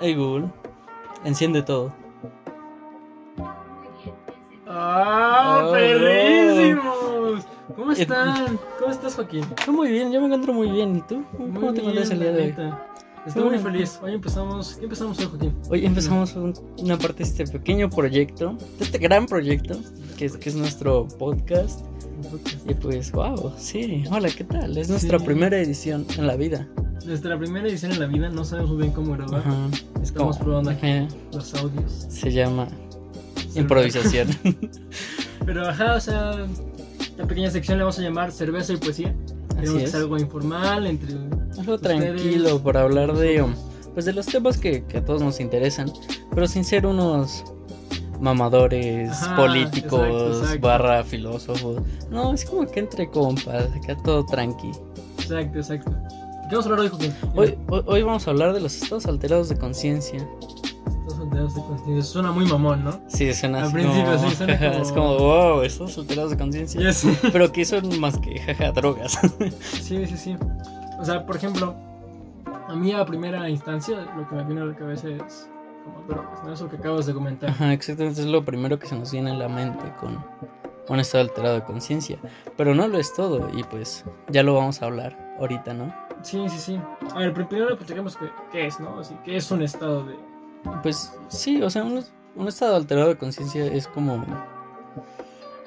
Hey Google, enciende todo. ¡Ah, Oh, perrísimos! ¿Cómo están? ¿Cómo estás, Joaquín? Estoy muy bien, yo me encuentro muy bien. ¿Y tú? ¿Cómo, cómo te encuentras el día de hoy? Estoy muy feliz. Hoy empezamos. ¿Qué empezamos hoy, Joaquín? Hoy empezamos un- una parte de este pequeño proyecto, de este gran proyecto, que es, que es nuestro podcast. Y pues, wow, sí, hola, ¿qué tal? Es nuestra Sí. primera edición en la vida. Nuestra primera edición en la vida, no sabemos muy bien cómo grabar. Ajá. Estamos Como- probando aquí ajá, los audios. Se llama improvisación. Pero ajá, o sea, la pequeña sección le vamos a llamar cerveza y poesía. Así Queremos que es. sea algo informal entre. Algo ustedes, tranquilo para hablar de, pues de los temas que, que a todos nos interesan, pero sin ser unos mamadores Ajá, políticos exacto, exacto. barra filósofos. No, es como que entre compas, acá todo tranqui. Exacto, exacto. ¿Qué vamos a hablar hoy, Joaquín? Hoy, hoy, vamos a hablar de los estados alterados de conciencia. Estos soldados de conciencia. Suena muy mamón, ¿no? Sí, suena Al así principio como- sí, suena como- Es como, wow, estados alterados de conciencia. Pero que son más que jaja drogas. Sí, sí, sí. O sea, por ejemplo, a mí a primera instancia lo que me viene a la cabeza es como drogas, ¿no? Eso que acabas de comentar. Ajá, exactamente, es lo primero que se nos viene a la mente con un estado alterado de conciencia. Pero no lo es todo, y pues ya lo vamos a hablar ahorita, ¿no? Sí, sí, sí. A ver, pero primero platiquemos qué, qué es, ¿no? Así, ¿qué es un estado de... Pues sí, o sea, un, un estado alterado de conciencia es como.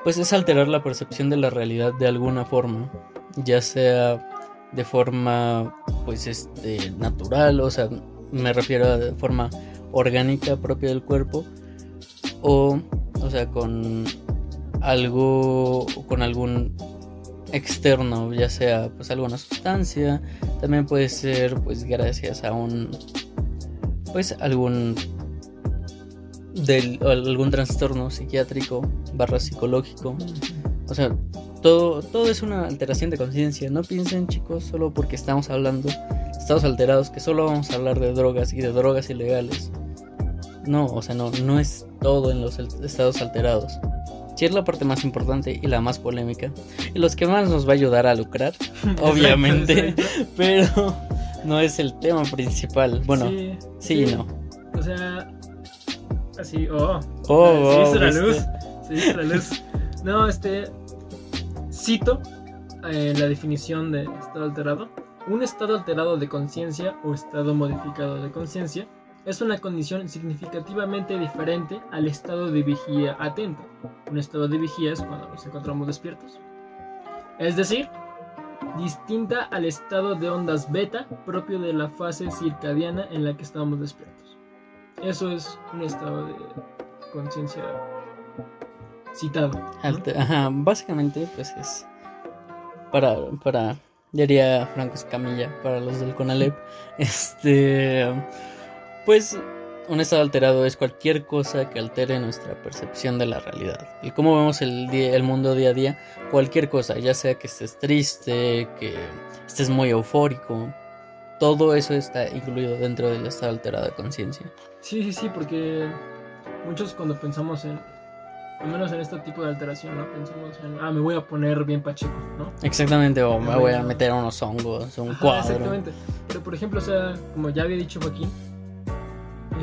Pues es alterar la percepción de la realidad de alguna forma. Ya sea de forma, pues, este, natural, o sea, me refiero a de forma orgánica propia del cuerpo. O, o sea, con algo, con algún externo, ya sea pues alguna sustancia, también puede ser pues gracias a un pues algún del algún trastorno psiquiátrico barra psicológico. O sea todo todo es una alteración de conciencia. No piensen chicos solo porque estamos hablando de estados alterados que solo vamos a hablar de drogas y de drogas ilegales. No o sea no no es todo en los estados alterados sí es la parte más importante y la más polémica y los que más nos va a ayudar a lucrar obviamente Exacto, pero no es el tema principal bueno sí, y no O sea, así, oh. Oh, se oh, hizo la luz. Se hizo la luz. No, este. Cito eh, la definición de estado alterado. Un estado alterado de conciencia o estado modificado de conciencia es una condición significativamente diferente al estado de vigía atenta. Un estado de vigía es cuando nos encontramos despiertos. Es decir, distinta al estado de ondas beta propio de la fase circadiana en la que estamos despiertos. Eso es un estado de conciencia citado. Ajá, básicamente, pues es para, para, haría Franco Escamilla para los del Conalep, este, pues un estado alterado es cualquier cosa que altere nuestra percepción de la realidad. Y cómo vemos el, día, el mundo día a día, cualquier cosa, ya sea que estés triste, que estés muy eufórico, todo eso está incluido dentro del estado alterado de conciencia. Sí, sí, sí, porque muchos cuando pensamos en, al menos en este tipo de alteración, ¿no? Pensamos en, ah, me voy a poner bien pacheco, ¿no? Exactamente, o me voy a meter unos hongos, un Ajá, cuadro. Exactamente. Pero por ejemplo, o sea, como ya había dicho Joaquín,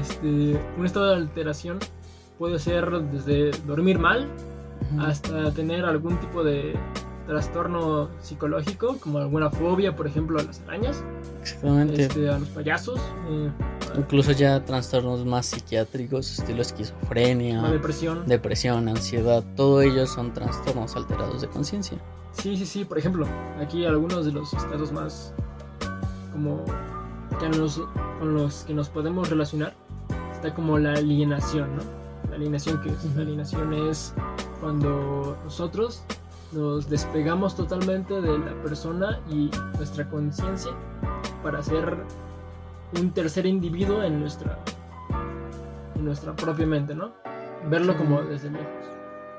este, un estado de alteración puede ser desde dormir mal hasta tener algún tipo de trastorno psicológico, como alguna fobia, por ejemplo, a las arañas, Exactamente. este, a los payasos, eh, Incluso ya trastornos más psiquiátricos, estilo esquizofrenia, depresión. depresión, ansiedad, todo ello son trastornos alterados de conciencia. Sí, sí, sí, por ejemplo, aquí algunos de los estados más como que nos- con los que nos podemos relacionar está como la alienación, ¿no? La alienación que es, Ujú. la alienación es cuando nosotros nos despegamos totalmente de la persona y nuestra conciencia para ser un tercer individuo en nuestra en nuestra propia mente, ¿no? Verlo como desde lejos.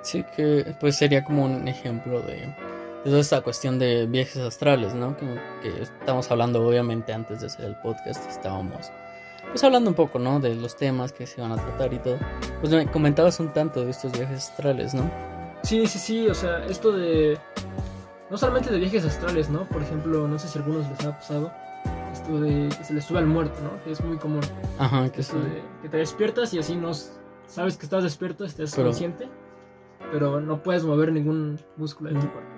Sí, que pues sería como un ejemplo de, de toda esta cuestión de viajes astrales, ¿no? Que, que estamos hablando obviamente antes de hacer el podcast, estábamos pues hablando un poco, ¿no? De los temas que se van a tratar y todo. Pues me comentabas un tanto de estos viajes astrales, ¿no? Sí, sí, sí, o sea, esto de. No solamente de viajes astrales, ¿no? Por ejemplo, no sé si a algunos les ha pasado. Esto de que se le sube al muerto, ¿no? Que es muy común. Ajá, que Esto sí. de que te despiertas y así no sabes que estás despierto, estás Pero- consciente, pero no puedes mover ningún músculo de tu cuerpo.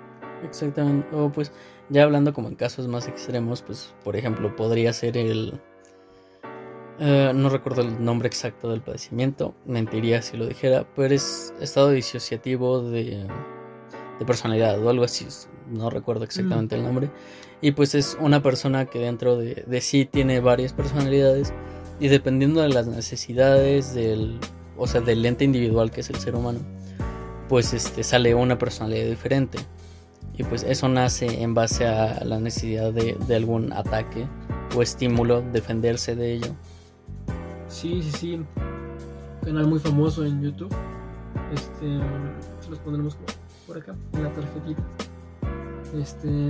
Exactamente. O pues ya hablando como en casos más extremos, pues por ejemplo podría ser el... eh, no recuerdo el nombre exacto del padecimiento, mentiría si lo dijera, pero es estado disociativo de, de personalidad o algo así, no recuerdo exactamente el nombre. Y pues es una persona que dentro de, de sí tiene varias personalidades y dependiendo de las necesidades del, o sea, del ente individual que es el ser humano, pues este sale una personalidad diferente. Y pues eso nace en base a la necesidad de, de algún ataque o estímulo, defenderse de ello. Sí, sí, sí. Canal muy famoso en YouTube. Este, se los pondremos por acá, en la tarjetita. Este,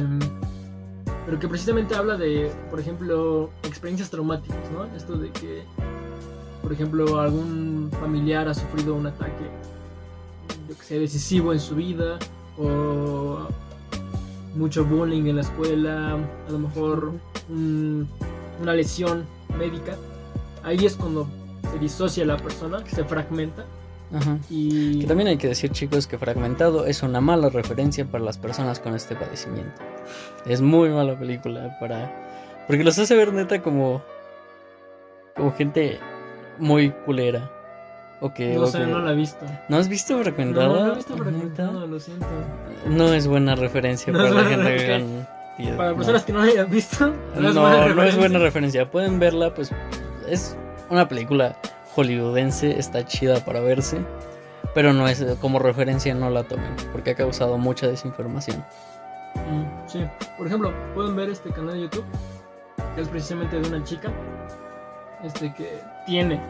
pero que precisamente habla de, por ejemplo, experiencias traumáticas, ¿no? Esto de que, por ejemplo, algún familiar ha sufrido un ataque, yo que sé, decisivo en su vida, o mucho bullying en la escuela, a lo mejor un- una lesión médica. Ahí es cuando se disocia la persona, se fragmenta Ajá. y Que también hay que decir, chicos, que Fragmentado es una mala referencia para las personas con este padecimiento. Es muy mala película para. Porque los hace ver neta como. como gente muy culera. O que. no sé, no la he visto. ¿No has visto No, Fragmentado? no la he visto fragmentado, lo siento. No es buena referencia No para la gente que hagan- Para no. personas que no la hayan visto, No, es no, es buena referencia. Pueden verla, pues es una película hollywoodense, está chida para verse, pero no es como referencia, no la tomen, porque ha causado mucha desinformación. Mm, Sí, por ejemplo, pueden ver este canal de YouTube, que es precisamente de una chica este que tiene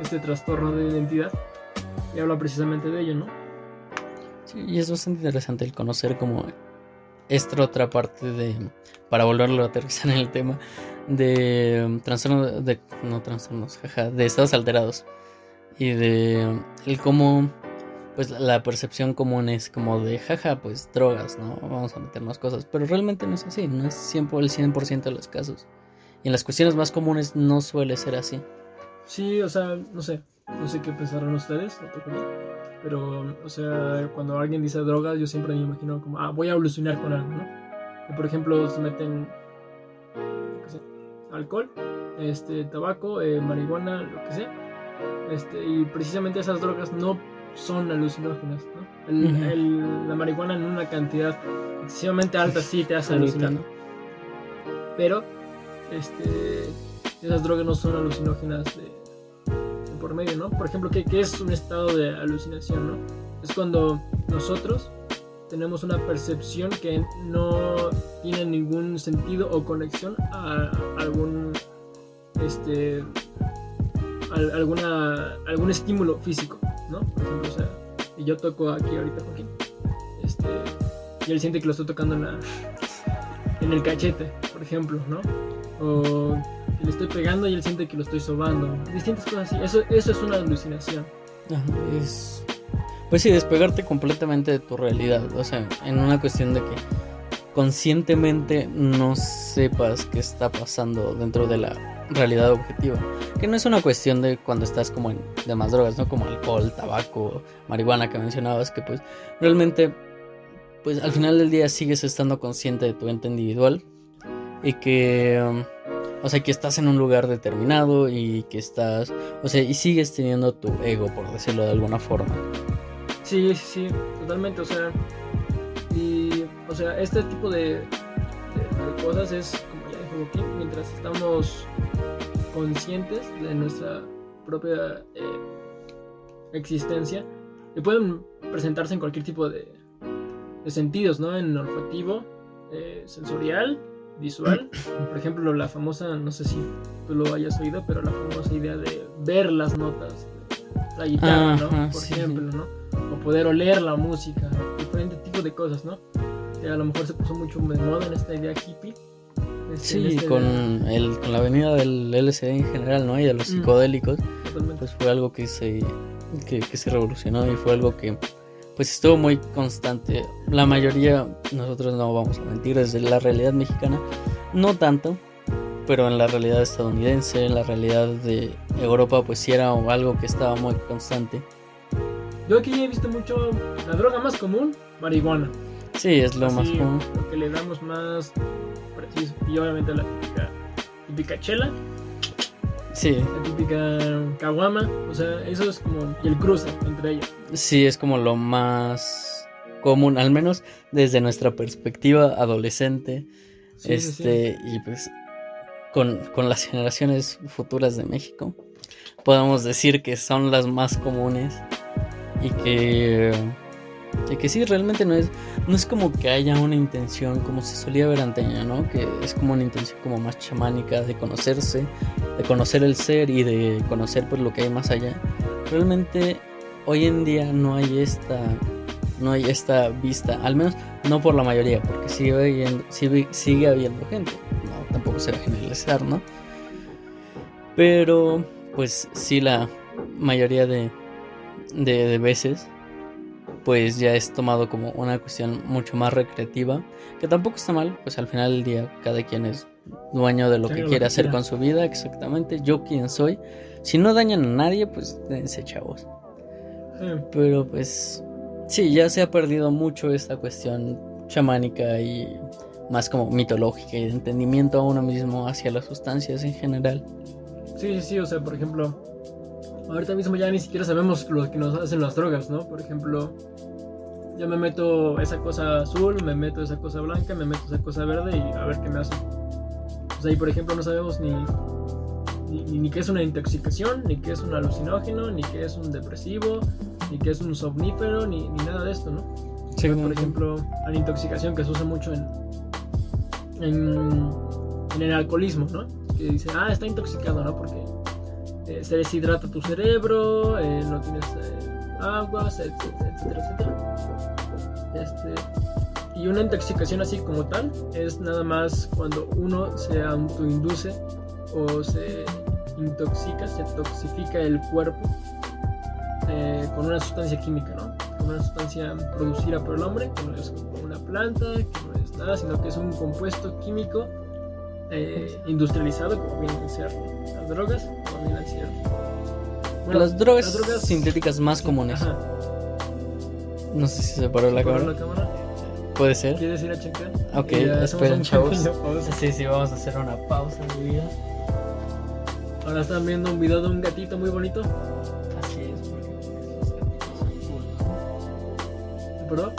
este trastorno de identidad y habla precisamente de ello, ¿no? Sí, y es bastante interesante el conocer como esta otra parte de, para volverlo a aterrizar en el tema, de um, trastornos, no trastornos, jaja, de estados alterados. Y de um, el cómo, pues la percepción común es como de, jaja, pues drogas, ¿no? Vamos a meternos cosas. Pero realmente no es así, no es 100 por el 100% de los casos. Y en las cuestiones más comunes no suele ser así. Sí, o sea, no sé, no sé qué pensarán ustedes, pero, o sea, cuando alguien dice drogas, yo siempre me imagino como, ah, voy a evolucionar con algo, ¿no? Que, por ejemplo, se meten, alcohol, este, tabaco, eh, marihuana, lo que sea, este, y precisamente esas drogas no son alucinógenas, ¿no? El- Ujú. el- la marihuana en una cantidad excesivamente alta sí te hace alucinar, pero, este, esas drogas no son alucinógenas de, de por medio, ¿no? Por ejemplo, ¿qué, qué es un estado de alucinación, no? Es cuando nosotros tenemos una percepción que no tiene ningún sentido o conexión a algún este al- alguna algún estímulo físico, ¿no? Por ejemplo, o sea, yo toco aquí ahorita Joaquín, este, y él siente que lo estoy tocando en la en el cachete, por ejemplo, ¿no? O le estoy pegando y él siente que lo estoy sobando. Distintas cosas así. Eso, eso es una alucinación. Es... Pues sí, despegarte completamente de tu realidad. O sea, en una cuestión de que conscientemente no sepas qué está pasando dentro de la realidad objetiva. Que no es una cuestión de cuando estás como en demás drogas, ¿no? Como alcohol, tabaco, marihuana que mencionabas, que pues realmente, pues al final del día sigues estando consciente de tu ente individual y que... o sea, que estás en un lugar determinado y que estás o sea, y sigues teniendo tu ego, por decirlo de alguna forma. Sí, sí, sí, totalmente. O sea, y, o sea, este tipo de, de- de cosas es, como ya dijo Joaquín, mientras estamos conscientes de nuestra propia eh, existencia, y pueden presentarse en cualquier tipo de, de sentidos, ¿no? En olfativo, eh, sensorial, visual. Por ejemplo, la famosa, no sé si tú lo hayas oído, pero la famosa idea de ver las notas la guitarra, ¿no? Por sí. ejemplo, ¿no? O poder oler la música, diferente tipo de cosas, ¿no? Que a lo mejor se puso mucho de moda en esta idea hippie. este, Sí, este- con, el, con la venida del LSD en general, ¿no? Y de los Mm. psicodélicos, pues fue algo que se, que, que se revolucionó y fue algo que pues estuvo muy constante. La mayoría, nosotros no vamos a mentir, desde la realidad mexicana, no tanto, pero en la realidad estadounidense, en la realidad de Europa, pues sí era algo que estaba muy constante. Yo aquí he visto mucho la droga más común, marihuana. Sí, es lo más común. Lo que le damos más preciso. Y obviamente la típica, típica chela. Sí. La típica caguama. O sea, eso es como. El cruce entre ellos. Sí, es como lo más común, al menos desde nuestra perspectiva adolescente. este, y pues con, con las generaciones futuras de México, podemos decir que son las más comunes y que, y que sí, realmente no es, no es como que haya una intención como se solía ver anteña, ¿no? Que es como una intención como más chamánica de conocerse, de conocer el ser y de conocer pues lo que hay más allá. Realmente hoy en día no hay esta no hay esta vista, al menos no por la mayoría, porque sigue habiendo, sigue, sigue habiendo gente, no, tampoco se va a generalizar, ¿no? Pero, pues sí, la mayoría de, de, veces, pues ya es tomado como una cuestión mucho más recreativa, que tampoco está mal, pues al final del día cada quien es dueño de lo que quiere hacer con su vida, exactamente, yo quien soy. Si no dañan a nadie, pues dense chavos. Pero pues Sí, ya se ha perdido mucho esta cuestión chamánica y más como mitológica y de entendimiento a uno mismo hacia las sustancias en general. Sí, sí, sí, o sea, por ejemplo, ahorita mismo ya ni siquiera sabemos lo que nos hacen las drogas, ¿no? Por ejemplo, yo me meto esa cosa azul, me meto esa cosa blanca, me meto esa cosa verde y a ver qué me hace. O sea, y por ejemplo no sabemos ni, ni, ni qué es una intoxicación, ni qué es un alucinógeno, ni qué es un depresivo, ni que es un somnífero, ni, ni nada de esto, ¿no? Sí, por ejemplo, la intoxicación que se usa mucho en, en, en, el alcoholismo, ¿no? Que dice, ah, está intoxicado, ¿no? Porque eh, se deshidrata tu cerebro, eh, no tienes eh, agua, etcétera, etcétera, etcétera. Este, y una intoxicación así como tal es nada más cuando uno se autoinduce o se intoxica, se toxifica el cuerpo con una sustancia química, ¿no? Con una sustancia producida por el hombre, que no es una planta, que no es nada, sino que es un compuesto químico eh, industrializado, como vienen a ser las drogas, como vienen a ser... las, drogas sintéticas más comunes. No sé si se paró la, cámara. la cámara. Puede ser. ¿Quieres ir a checar? Ok, esperen, chavos. Sí, sí, vamos a hacer una pausa en mi vida. Ahora están viendo un video de un gatito muy bonito. ¿Perdón?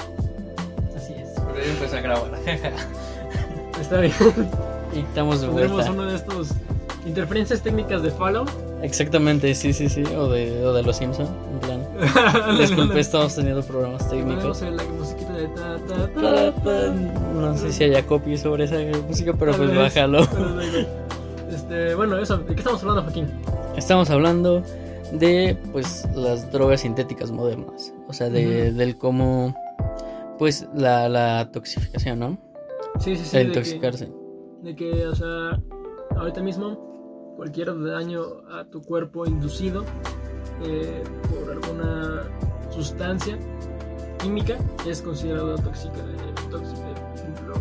Así es. Pero ya empezó a grabar. Está bien. Y estamos de vuelta. Uno de estos interferencias técnicas de Fallout. Exactamente, sí, sí, sí. O de, o de los Simpsons, en plan. Disculpe, estamos teniendo problemas técnicos. No sé si haya copy sobre esa música, pero pues bájalo. Este, bueno, eso, ¿de qué estamos hablando, Joaquín? Estamos hablando de pues las drogas sintéticas modernas, o sea, de, del cómo pues la, la toxificación, ¿no? Sí, sí, sí. El intoxicarse. De que, o sea, ahorita mismo cualquier daño a tu cuerpo inducido eh, por alguna sustancia química es considerado tóxica, eh, tóxica. Por ejemplo,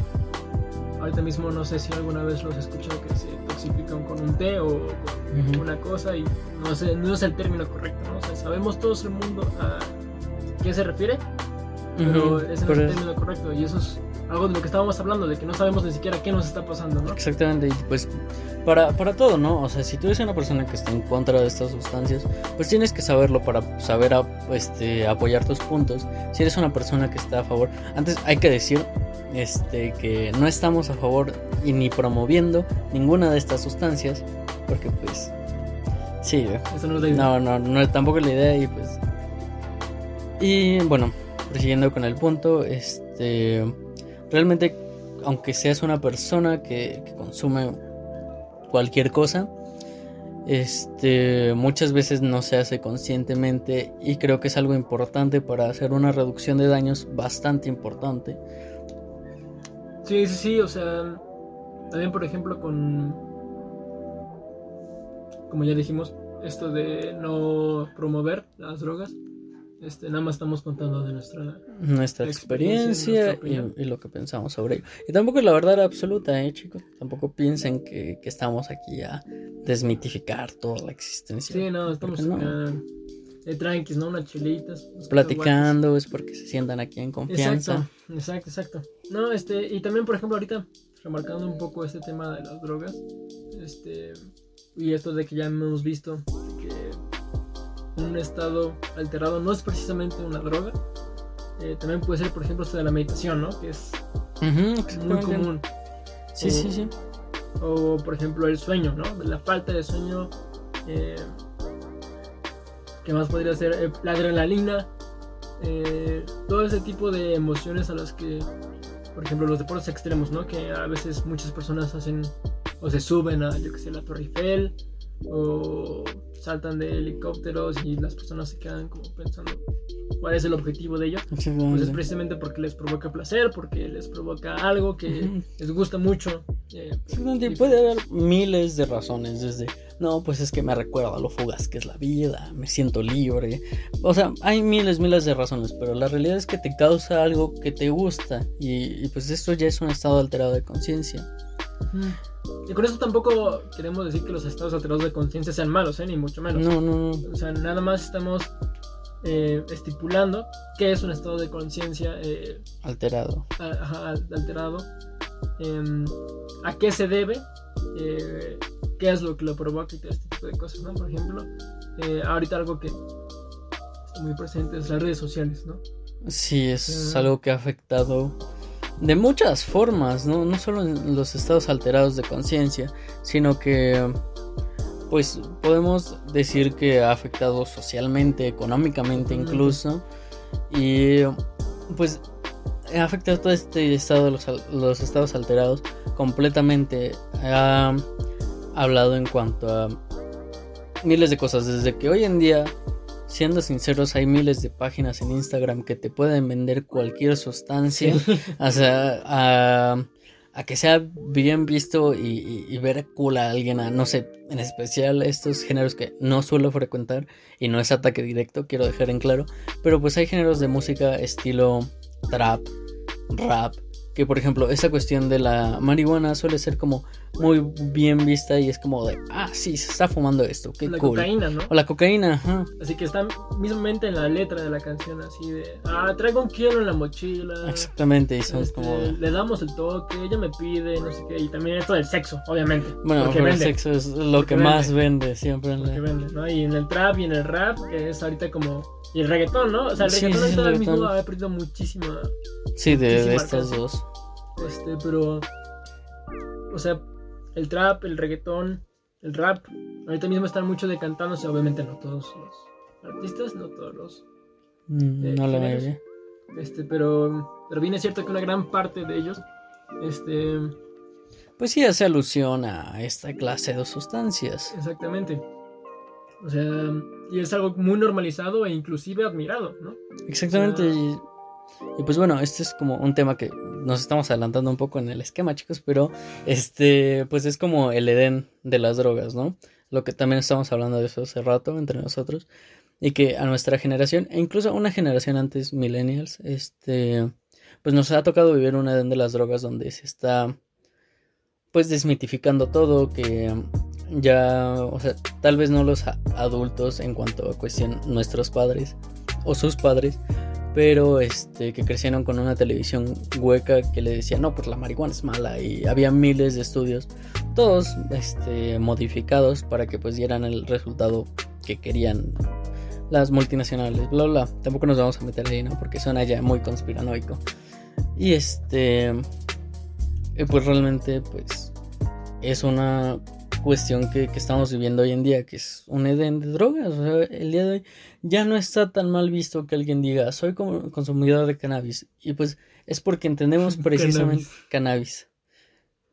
ahorita mismo no sé si alguna vez los he escuchado que se toxifican con un té o con una cosa y no, sé, no es el término correcto, ¿no? O sea, sabemos todos el mundo a qué se refiere, pero ese no es el término correcto y eso es algo de lo que estábamos hablando, de que no sabemos ni siquiera qué nos está pasando, ¿no? Exactamente, y pues para, para todo, ¿no? O sea, si tú eres una persona que está en contra de estas sustancias, pues tienes que saberlo para saber este, apoyar tus puntos. Si eres una persona que está a favor, antes hay que decir este, que no estamos a favor y ni promoviendo ninguna de estas sustancias, porque pues sí, no, no, no, tampoco es la idea y pues y bueno, prosiguiendo con el punto, este realmente, aunque seas una persona que, consume cualquier cosa, este, muchas veces no se hace conscientemente y creo que es algo importante para hacer una reducción de daños bastante importante. Sí, sí, sí, o sea, también por ejemplo con, como ya dijimos, esto de no promover las drogas, Este, nada más estamos contando de nuestra, nuestra experiencia, y, lo que pensamos sobre ello. Y tampoco es la verdad absoluta, ¿eh, chicos? Tampoco piensen que, estamos aquí a desmitificar toda la existencia. Sí, no, estamos acá de tranquis, ¿no? Unas chilitas. Platicando, es porque se sientan aquí en confianza. Exacto, exacto, exacto. No, este, y también, por ejemplo, ahorita, remarcando un poco este tema de las drogas, este, y esto de que ya hemos visto un estado alterado no es precisamente una droga. Eh, también puede ser, por ejemplo, esto de la meditación, ¿no? Que es muy común. Sí, sí, sí. O, por ejemplo, el sueño, ¿no? La falta de sueño. Eh, ¿Qué más podría ser? Eh, la adrenalina. todo ese tipo de emociones a las que, por ejemplo, los deportes extremos, ¿no? Que a veces muchas personas hacen o se suben a, yo que sé, la Torre Eiffel o saltan de helicópteros y las personas se quedan como pensando cuál es el objetivo de ello. Pues es precisamente porque les provoca placer, porque les provoca algo que les gusta mucho. Eh, puede haber miles de razones, desde, no, pues es que me recuerda a lo fugaz que es la vida, me siento libre. O sea, hay miles, miles de razones, pero la realidad es que te causa algo que te gusta y, pues esto ya es un estado alterado de conciencia. Y con eso tampoco queremos decir que los estados alterados de conciencia sean malos, ¿eh? ni mucho menos. No, no, no. O sea, nada más estamos eh, estipulando qué es un estado de conciencia eh, alterado. Ajá, alterado. Em, a qué se debe, eh, qué es lo que lo provoca y todo este tipo de cosas, ¿no? Por ejemplo, ahorita algo que está muy presente es las redes sociales, ¿no? Sí, es algo que ha afectado de muchas formas, ¿no? no solo en los estados alterados de conciencia, sino que pues podemos decir que ha afectado socialmente, económicamente incluso, y pues ha afectado todo este estado de los, los estados alterados completamente. Ha hablado en cuanto a miles de cosas, desde que hoy en día siendo sinceros, hay miles de páginas en Instagram que te pueden vender cualquier sustancia. O sea, a, que sea bien visto y, ver cool a alguien, no sé, en especial estos géneros que no suelo frecuentar y no es ataque directo, quiero dejar en claro. Pero pues hay géneros de música estilo trap, rap, que por ejemplo esa cuestión de la marihuana suele ser como muy bien vista y es como de, ah, sí, se está fumando esto, qué la cool. cocaína, ¿no? O la cocaína, ajá. Así que está mismamente en la letra de la canción, así de, ah, traigo un kilo en la mochila. Exactamente, y son este, como... Le damos el toque, ella me pide, no sé qué, y también esto del sexo, obviamente. Bueno, el sexo es lo que más vende siempre. Que vende, ¿no? Y en el trap y en el rap, que es ahorita como... Y el reggaetón, ¿no? O sea, el reggaetón ahorita mismo ha perdido muchísima... Sí, de, de estas dos. Este, pero. O sea, el trap, el reggaetón, el rap. Ahorita mismo están mucho decantándose, obviamente no todos los artistas, no todos los. Mm, eh, no la mayoría. Este, pero. Pero bien es cierto que una gran parte de ellos. Este. Pues sí hace alusión a esta clase de sustancias. Exactamente. O sea, y es algo muy normalizado e inclusive admirado, ¿no? Exactamente. Y pues bueno, este es como un tema que nos estamos adelantando un poco en el esquema, chicos, pero este, pues es como el Edén de las drogas, ¿no? Lo que también estamos hablando de eso hace rato entre nosotros. Y que a nuestra generación, e incluso a una generación antes, millennials, este, pues nos ha tocado vivir un Edén de las drogas donde se está, pues desmitificando todo, que ya, o sea, tal vez no los adultos en cuanto a cuestión nuestros padres o sus padres, pero este que crecieron con una televisión hueca que le decía no pues la marihuana es mala y había miles de estudios todos este modificados para que pues dieran el resultado que querían las multinacionales bla bla tampoco nos vamos a meter ahí no porque suena ya muy conspiranoico. Y este pues realmente pues es una cuestión que, estamos viviendo hoy en día, que es un edén de drogas. O sea, el día de hoy ya no está tan mal visto que alguien diga, soy como consumidor de cannabis. Y pues es porque entendemos precisamente cannabis.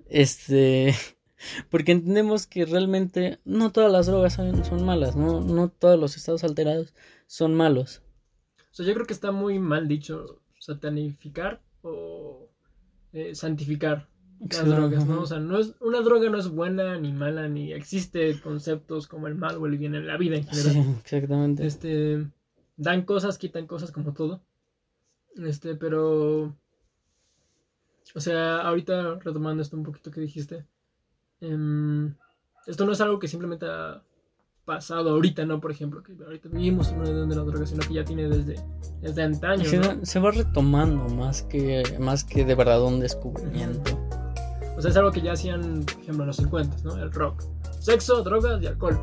Este, porque entendemos que realmente no todas las drogas son, malas, ¿no? no todos los estados alterados son malos. O sea, yo creo que está muy mal dicho satanificar o eh, santificar las drogas, ¿no? O sea, no es, una droga no es buena ni mala, ni existe conceptos como el mal o el bien en la vida en general. exactamente. Este, dan cosas, quitan cosas como todo. Este, pero... O sea, ahorita retomando esto un poquito que dijiste. em, esto no es algo que simplemente ha pasado ahorita, ¿no? Por ejemplo, que ahorita vivimos en una edad de la droga, sino que ya tiene desde, desde antaño, Se, se va retomando más que, más que de verdad un descubrimiento. O sea, es algo que ya hacían, por ejemplo, en los 50, ¿no? El rock. Sexo, drogas y alcohol.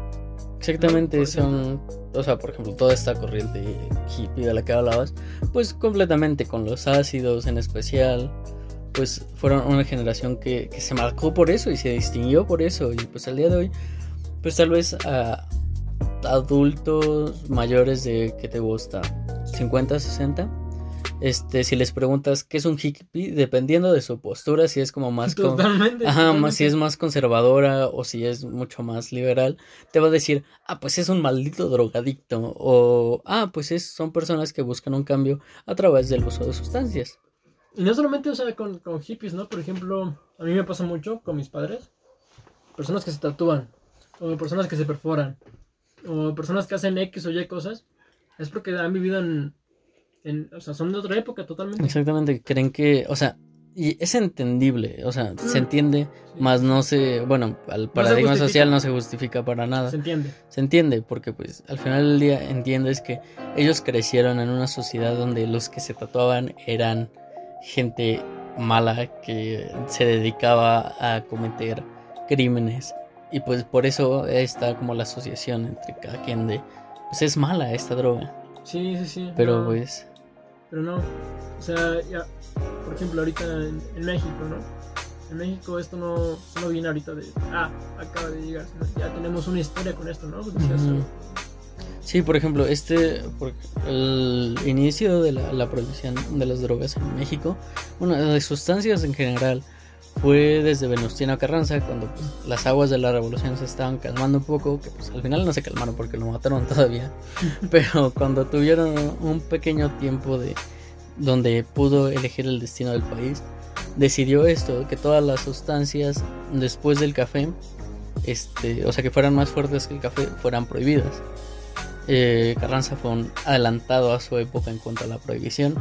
Exactamente, son, o sea, por ejemplo, toda esta corriente hippie de la que hablabas, pues completamente con los ácidos en especial, pues fueron una generación que, que se marcó por eso y se distinguió por eso y pues al día de hoy, pues tal vez a adultos mayores de, ¿qué te gusta? 50, 60. Este, si les preguntas qué es un hippie, dependiendo de su postura, si es como más con-. Ajá, totalmente. si es más conservadora o si es mucho más liberal, te va a decir, ah, pues es un maldito drogadicto o, ah, pues es, son personas que buscan un cambio a través del uso de sustancias. Y no solamente, o sea, con, con hippies, ¿no? Por ejemplo, a mí me pasa mucho con mis padres. Personas que se tatúan, o personas que se perforan, o personas que hacen X o Y cosas. Es porque han vivido en, en o sea, son de otra época totalmente. Exactamente, creen que, o sea, y es entendible, o sea, se entiende, Sí, más no se, bueno, al paradigma social no se justifica para nada. Se entiende. Se entiende, porque pues al final del día entiendes que ellos crecieron en una sociedad donde los que se tatuaban eran gente mala que se dedicaba a cometer crímenes. Y pues por eso está como la asociación entre cada quien de, pues es mala esta droga. Sí, sí, sí. Pero no, pues, Pero no. O sea, ya, por ejemplo, ahorita en, en México, ¿no? En México esto no, no viene ahorita de, ah, acaba de llegar. Ya tenemos una historia con esto, ¿no? Ujú. sí, por ejemplo, este, por- el inicio de la, la prohibición de las drogas en México, bueno, de sustancias en general, fue desde Venustiano Carranza, cuando pues, las aguas de la revolución se estaban calmando un poco, que pues al final no se calmaron porque lo mataron todavía, pero cuando tuvieron un pequeño tiempo de donde pudo elegir el destino del país, decidió esto, que todas las sustancias después del café, este, o sea que fueran más fuertes que el café, fueran prohibidas. Eh, Carranza fue un adelantado a su época en cuanto a la prohibición.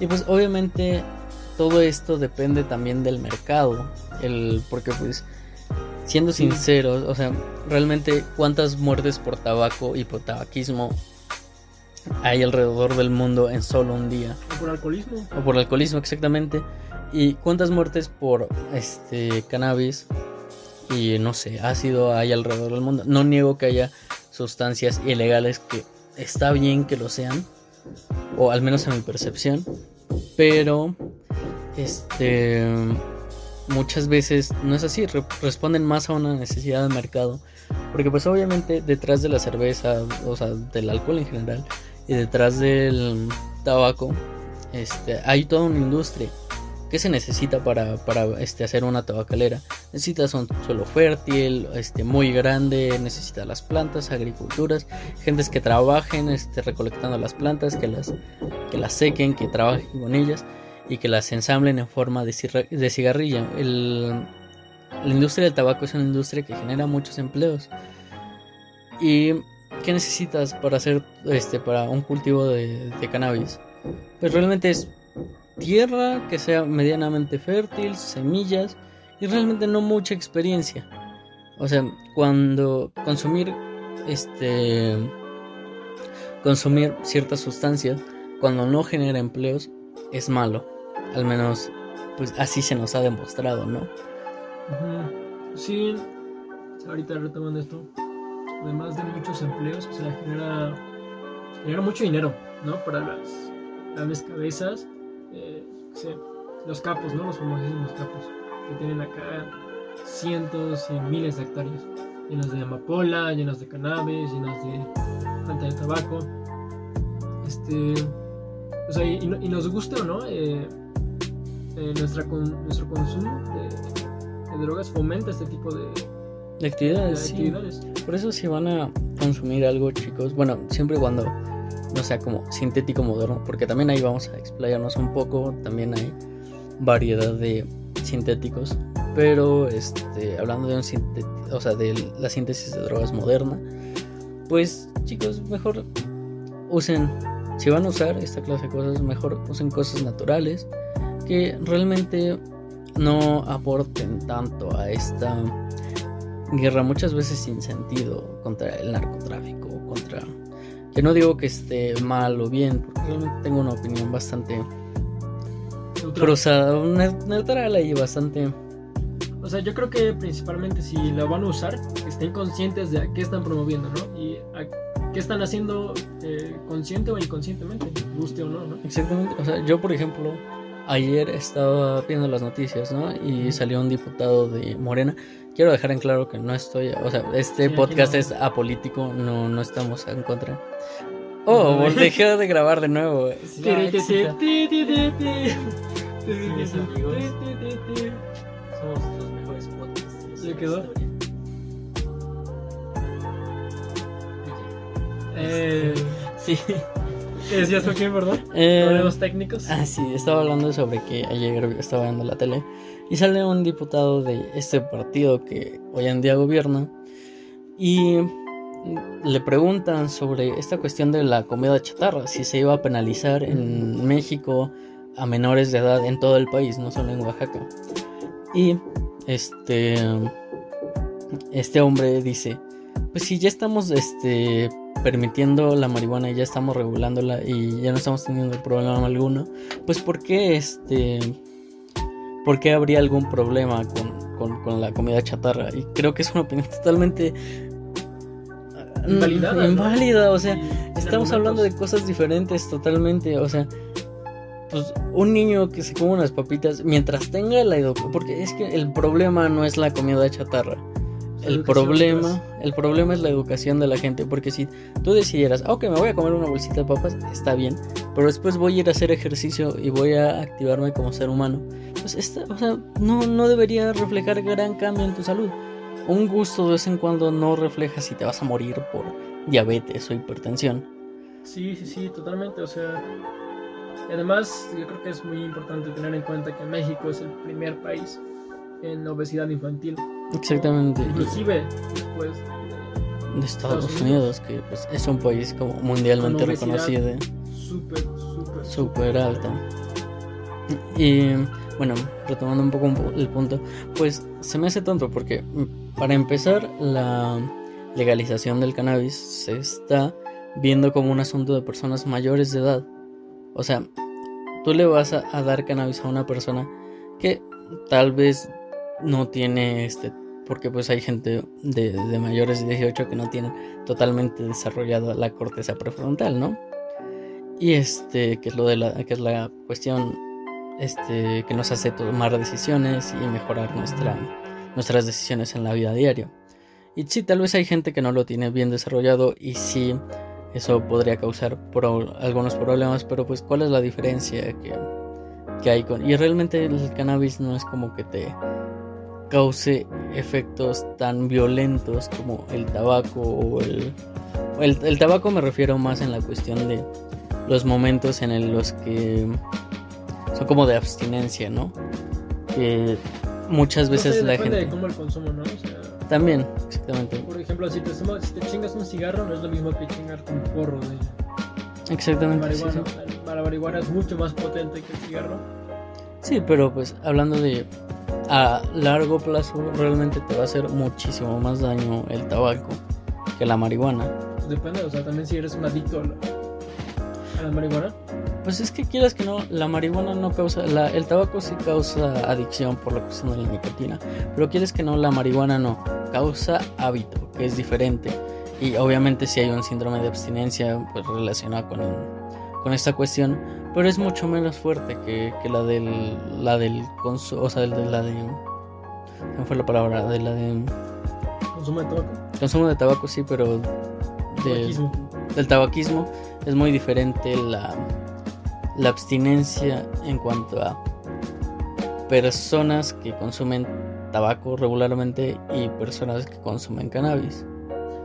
Y pues obviamente todo esto depende también del mercado. El, porque pues, siendo Sí. sinceros, o sea, realmente cuántas muertes por tabaco y por tabaquismo hay alrededor del mundo en solo un día. O por alcoholismo. O por alcoholismo exactamente. Y cuántas muertes por este cannabis y no sé, ácido hay alrededor del mundo. No niego que haya sustancias ilegales que está bien que lo sean. O al menos en mi percepción. Pero este muchas veces no es así, re- responden más a una necesidad de mercado. Porque pues obviamente detrás de la cerveza, o sea, del alcohol en general, y detrás del tabaco, este, hay toda una industria. ¿Qué se necesita para, para este, hacer una tabacalera? Necesitas un suelo fértil, este, muy grande, necesitas las plantas, agriculturas, gentes que trabajen este, recolectando las plantas, que las, que las sequen, que trabajen con ellas y que las ensamblen en forma de, cigarrillo. El- la industria del tabaco es una industria que genera muchos empleos. ¿Y qué necesitas para hacer este para un cultivo de cannabis? Pues realmente es tierra que sea medianamente fértil, semillas y realmente no mucha experiencia. O sea, cuando consumir este consumir ciertas sustancias cuando no genera empleos es malo. Al menos pues así se nos ha demostrado, ¿no? Sí, ahorita retomando esto, además de muchos empleos, o sea, genera, genera mucho dinero, ¿no? Para las grandes cabezas, eh, los capos, ¿no? Los famosísimos capos, que tienen acá cientos y miles de hectáreas, llenas de amapola, llenas de cannabis, llenas de planta de tabaco. Este, o sea, y, y no- y nos guste o no, eh, eh, nuestra con- nuestro consumo de, de drogas fomenta este tipo de, De de actividades, sí. actividades. Por eso si van a consumir algo, chicos, bueno, siempre cuando no sea como sintético moderno, porque también ahí vamos a explayarnos un poco, también hay variedad de sintéticos, pero este, hablando de un o sea, de la síntesis de drogas moderna, pues chicos, mejor usen, si van a usar esta clase de cosas, mejor usen cosas naturales que realmente no aporten tanto a esta guerra muchas veces sin sentido contra el narcotráfico, contra... Que no digo que esté mal o bien, porque realmente tengo una opinión bastante cruzada, neutral ahí, bastante... O sea, yo creo que principalmente si la van a usar, estén conscientes de a qué están promoviendo, ¿no? Y a qué están haciendo eh, consciente o inconscientemente, guste o no, ¿no? Exactamente. O sea, yo, por ejemplo, ayer estaba viendo las noticias, ¿no? Y salió un diputado de Morena. Quiero dejar en claro que no estoy, o sea, este podcast es apolítico, no, no estamos en contra. Oh, dejé de grabar de nuevo. Somos los mejores podcasts. ¿Se quedó? Eh, sí. ¿Qué decías, Joaquín, perdón? Eh, ¿Problemas técnicos? Ah, sí, estaba hablando sobre que ayer estaba viendo la tele y sale un diputado de este partido que hoy en día gobierna y le preguntan sobre esta cuestión de la comida chatarra, si se iba a penalizar en México a menores de edad en todo el país, no solo en Oaxaca. Y este este hombre dice, pues si ya estamos este permitiendo la marihuana y ya estamos regulándola y ya no estamos teniendo problema alguno, pues ¿por qué este por qué habría algún problema con, la comida chatarra? Y creo que es una opinión totalmente Invalidada, inválida, o sea, estamos hablando de cosas diferentes totalmente, o sea, pues un niño que se come unas papitas mientras tenga la educación, porque es que el problema no es la comida chatarra. El problema, el problema es la educación de la gente, porque si tú decidieras, ok, me voy a comer una bolsita de papas, está bien, pero después voy a ir a hacer ejercicio y voy a activarme como ser humano, pues esta, o sea, no, no debería reflejar gran cambio en tu salud. Un gusto de vez en cuando no refleja si te vas a morir por diabetes o hipertensión. Sí, sí, sí, totalmente, o sea, además yo creo que es muy importante tener en cuenta que México es el primer país en obesidad infantil. Exactamente. Inclusive después de, Estados, Unidos, que pues, es un país como mundialmente reconocido. Súper, súper. Súper alta. Y bueno, retomando un poco el punto, pues se me hace tonto porque para empezar la legalización del cannabis se está viendo como un asunto de personas mayores de edad. O sea, tú le vas a, dar cannabis a una persona que tal vez no tiene este porque pues hay gente de, mayores de 18 que no tienen totalmente desarrollado la corteza prefrontal, ¿no? Y este, que es lo de la, que es la cuestión este, que nos hace tomar decisiones y mejorar nuestra, nuestras decisiones en la vida diaria. Y sí, tal vez hay gente que no lo tiene bien desarrollado y sí, eso podría causar algunos problemas, pero pues ¿cuál es la diferencia que, que hay con... Y realmente el cannabis no es como que te cause efectos tan violentos como el tabaco o el, el, tabaco me refiero más en la cuestión de los momentos en los que son como de abstinencia, ¿no? Que muchas veces la gente... de cómo el consumo, ¿no? También, exactamente. Por ejemplo, si te, si te chingas un cigarro no es lo mismo que chingarte un porro de... Exactamente. Marihuana. La marihuana es mucho más potente que el cigarro. Sí, pero pues hablando de a largo plazo realmente te va a hacer muchísimo más daño el tabaco que la marihuana. Depende, o sea, también si eres un adicto a la, marihuana. Pues es que quieras que no, la marihuana no causa, la, el tabaco sí causa adicción por la cuestión de la nicotina, pero quieres que no, la marihuana no, causa hábito, que es diferente. Y obviamente si hay un síndrome de abstinencia pues relacionado con, con esta cuestión, pero es mucho menos fuerte que, la del la del consumo, o sea, de la de ¿cómo fue la palabra? De la de consumo de tabaco. Consumo de tabaco sí, pero del tabaquismo es muy diferente la la abstinencia en cuanto a personas que consumen tabaco regularmente y personas que consumen cannabis.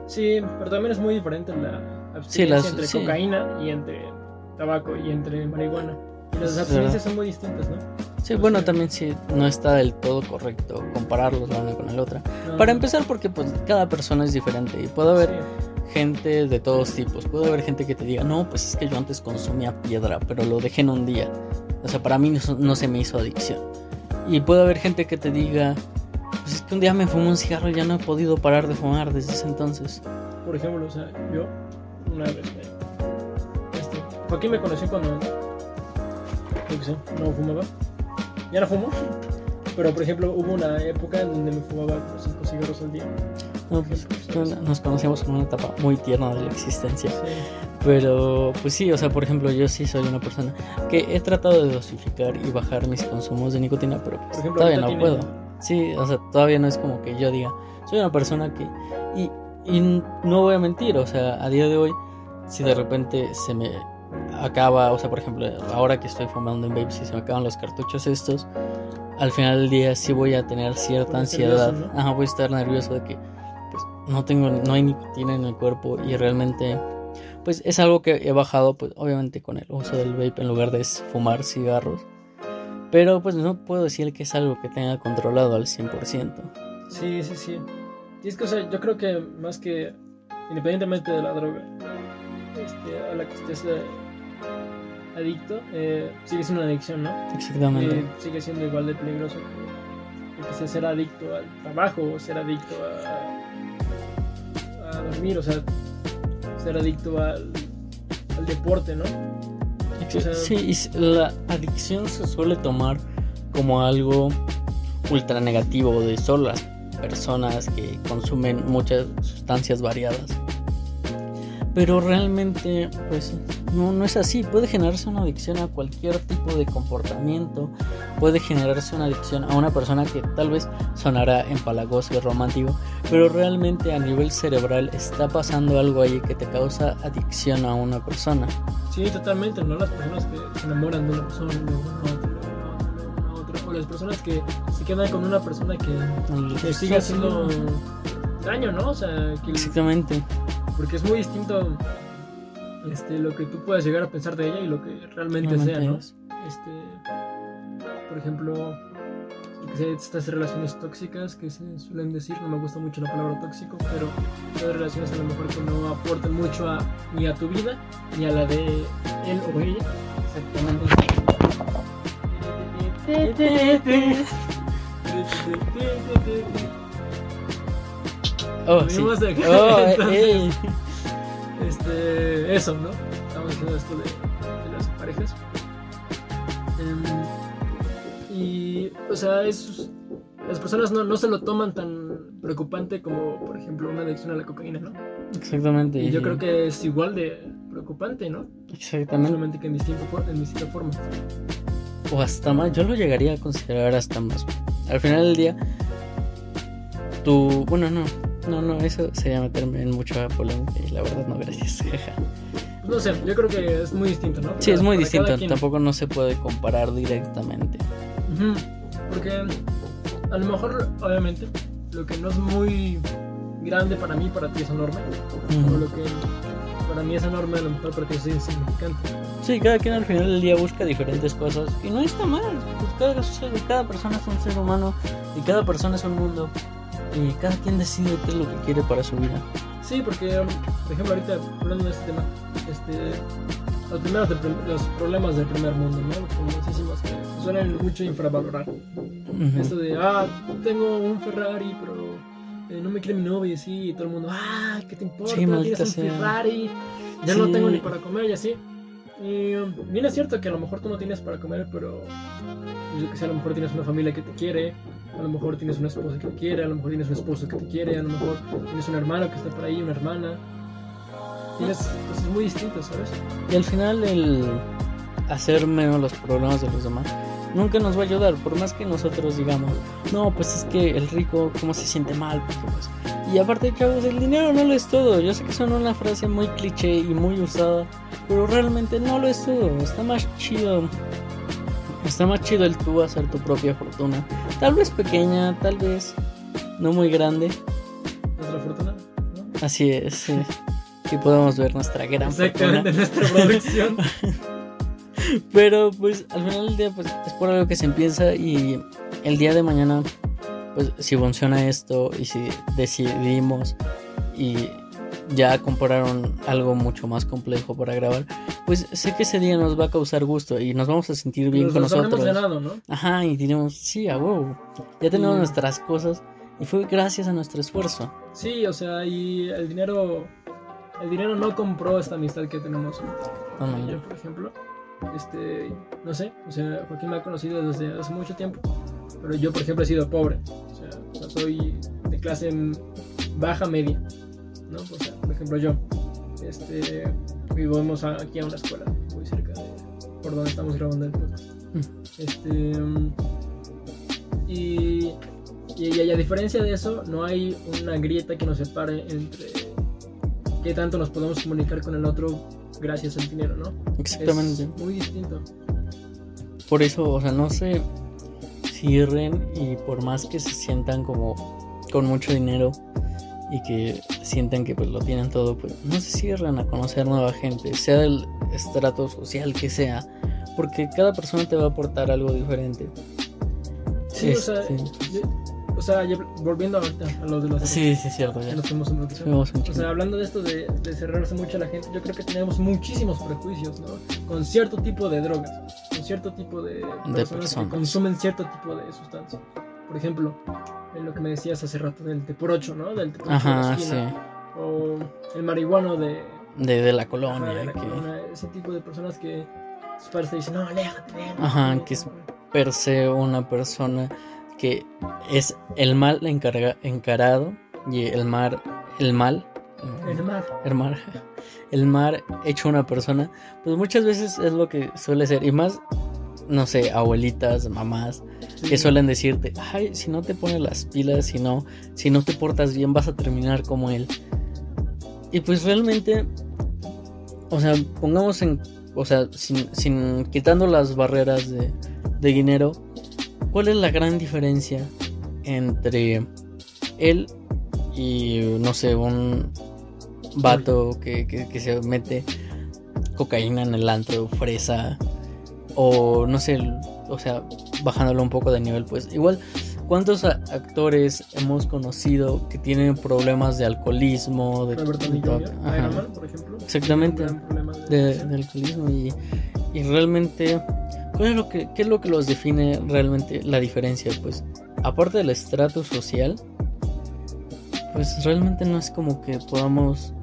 Sí, pero también es muy diferente la abstinencia entre cocaína y entre tabaco y entre marihuana. Y las abstinencias son muy distintas, ¿no? Sí, bueno, también sí, no está del todo correcto compararlos la una con la otra. No, Para empezar, porque pues cada persona es diferente y puede haber Sí. gente de todos tipos. Puede haber gente que te diga, no, pues es que yo antes consumía piedra, pero lo dejé en un día. O sea, para mí no, no se me hizo adicción. Y puede haber gente que te diga, pues es que un día me fumé un cigarro y ya no he podido parar de fumar desde ese entonces. Por ejemplo, o sea, yo una vez me, este, Joaquín me conoció cuando yo qué sé, no fumaba. Ya no fumo. Pero por ejemplo, hubo una época en donde me fumaba como 5 cigarros al día. No, pues, nos conocíamos en una etapa muy tierna de la existencia. Sí. Pero, pues sí, o sea, por ejemplo, yo sí soy una persona que he tratado de dosificar y bajar mis consumos de nicotina, pero pues, ejemplo, todavía no puedo. Sí, o sea, todavía no es como que yo diga, soy una persona que... Y, y no voy a mentir, o sea, a día de hoy, si de repente se me acaba, o sea, por ejemplo, ahora que estoy fumando en vape, si se me acaban los cartuchos estos, al final del día sí voy a tener cierta ansiedad. nervioso, ¿no? Ajá, voy a estar nervioso de que pues, no tengo, no hay nicotina en el cuerpo y realmente, pues es algo que he bajado, pues obviamente con el uso del vape en lugar de fumar cigarros. Pero pues no puedo decir que es algo que tenga controlado al 100%. Sí, sí, sí. Y es que, o sea, yo creo que más que independientemente de la droga este, a la que estés eh, adicto, eh, sigue siendo una adicción, ¿no? Exactamente. Eh, sigue siendo igual de peligroso que, sé, ser adicto al trabajo o ser adicto a, a dormir, o sea, ser adicto al, al deporte, ¿no? o sea- sí, la adicción se suele tomar como algo ultra negativo de solo las personas que consumen muchas sustancias variadas. Pero realmente, pues no, no es así. Puede generarse una adicción a cualquier tipo de comportamiento. Puede generarse una adicción a una persona que tal vez sonará empalagoso y romántico. Pero realmente a nivel cerebral está pasando algo ahí que te causa adicción a una persona. Sí, totalmente, ¿no? Las personas que se enamoran de una persona, una otra, otra, o las personas que se quedan con una persona que, que sigue haciendo daño, ¿no? O sea, que, Exactamente. Porque es muy distinto este, lo que tú puedas llegar a pensar de ella y lo que realmente sea, ¿no? es. Este, por ejemplo, estas relaciones tóxicas que se suelen decir, no me gusta mucho la palabra tóxico, pero son relaciones a lo mejor que no aportan mucho a, ni a tu vida ni a la de él o ella. Oh, sí. Acá, Oh, eh, entonces. ey. Este, eso, ¿no? Estamos haciendo esto de, de las parejas. Em, y, o sea, es, las personas no, no se lo toman tan preocupante como, por ejemplo, una adicción a la cocaína, ¿no? Exactamente. Y yo creo que es igual de preocupante, ¿no? Exactamente. Solamente que en, distinto, en distinta forma. O hasta más. Yo lo llegaría a considerar hasta más. Al final del día, tú. Bueno, no. No, no, eso sería meterme en mucha polémica y la verdad no, gracias. no sé, yo creo que es muy distinto, ¿no? sí, es muy distinto. quien. Tampoco no se puede comparar directamente. Porque a lo mejor, obviamente, lo que no es muy grande para mí, para ti es enorme. O Ujú. lo que para mí es enorme, a lo mejor para ti es insignificante. Sí, cada quien al final del día busca diferentes cosas y no está mal. Pues cada, cada persona es un ser humano y cada persona es un mundo y cada quien decide qué es lo que quiere para su vida. Sí, porque, um, por ejemplo, ahorita hablando de este tema, este, los, primeros de los problemas del primer mundo, ¿no? Famosísimos que suelen mucho infravalorar. Ujú. Esto de, ah, tengo un Ferrari, pero eh, no me quiere mi novia y así, y todo el mundo, ah, ¿qué te importa? Sí, Tienes un sea. Ferrari, ya no Sí. tengo ni para comer y así. Y um, bien es cierto que a lo mejor tú no tienes para comer, pero yo que sé, a lo mejor tienes una familia que te quiere, a lo mejor tienes una esposa que te quiere, a lo mejor tienes un esposo que te quiere, a lo mejor tienes un hermano que está por ahí, una hermana. Tienes cosas muy distintas, ¿sabes? Y al final el hacer menos los problemas de los demás nunca nos va a ayudar, por más que nosotros digamos, no, pues es que el rico cómo se siente mal, pues... Y aparte, chavos, el dinero no lo es todo. Yo sé que suena una frase muy cliché y muy usada, pero realmente no lo es todo. Está más chido. Está más chido el tú hacer tu propia fortuna. Tal vez pequeña, tal vez no muy grande. Nuestra fortuna, ¿no? Así es, sí. Aquí podemos ver nuestra gran Exactamente, fortuna. nuestra producción. Pero pues al final del día pues es por algo que se empieza y el día de mañana pues si funciona esto y si decidimos y ya compraron algo mucho más complejo para grabar, pues sé que ese día nos va a causar gusto y nos vamos a sentir bien Nos con habremos nosotros. ganado, ¿no? Ajá, y diremos, sí, a huevo. Ya tenemos nuestras cosas y fue gracias a nuestro esfuerzo. Sí, o sea, y el dinero. El dinero no compró esta amistad que tenemos. No, no, yo, por ejemplo. Este. No sé, o sea, Joaquín me ha conocido desde hace mucho tiempo. Pero yo, por ejemplo, he sido pobre. O sea, soy de clase baja media. ¿No? O sea, por ejemplo, yo. Este. Vivimos aquí a una escuela muy cerca de por donde estamos grabando el podcast. Este. mm, Y, y, y a diferencia de eso, no hay una grieta que nos separe entre qué tanto nos podemos comunicar con el otro gracias al dinero, ¿no? Exactamente. Es muy distinto. Por eso, o sea, no se cierren y por más que se sientan como con mucho dinero y que sientan que pues lo tienen todo, pues no se cierran a conocer nueva gente, sea del estrato social que sea, porque cada persona te va a aportar algo diferente. Sí, o sea, Este- yo- o sea, volviendo ahorita a lo de los Sí, sí, cierto, ya. nos fuimos un. Fuimos mucho. O sea, hablando de esto de, de cerrarse mucho a la gente, yo creo que tenemos muchísimos prejuicios, ¿no? Con cierto tipo de drogas, con cierto tipo de personas, personas. que consumen cierto tipo de sustancias. Por ejemplo, en lo que me decías hace rato del te por ocho, ¿no? Del te por ocho de la Ajá, sí. esquina, O el marihuano de, De, de la ajá, colonia. de la que colonia, ese tipo de personas que sus padres te dicen, no, aléjate de. Ajá, no, que es- no". per se una persona que es el mal encarga- encarado y el mar, el mal, El mar. el mar, el mar hecho una persona, pues muchas veces es lo que suele ser y más, no sé, abuelitas, mamás sí. que suelen decirte, ay, si no te pones las pilas, si no, si no te portas bien vas a terminar como él. Y pues realmente, o sea, pongamos en, o sea, sin, sin quitando las barreras de, de dinero, ¿cuál es la gran diferencia entre él y, no sé, un vato que, que, que se mete cocaína en el antro, fresa, o no sé, o sea, bajándolo un poco de nivel, pues igual, ¿cuántos actores hemos conocido que tienen problemas de alcoholismo, de, Robert Iron por ejemplo. Exactamente. De de alcoholismo y, y realmente, ¿cuál es lo que, ¿qué es lo que los define realmente la diferencia? Pues, aparte del estrato social, pues realmente no es como que podamos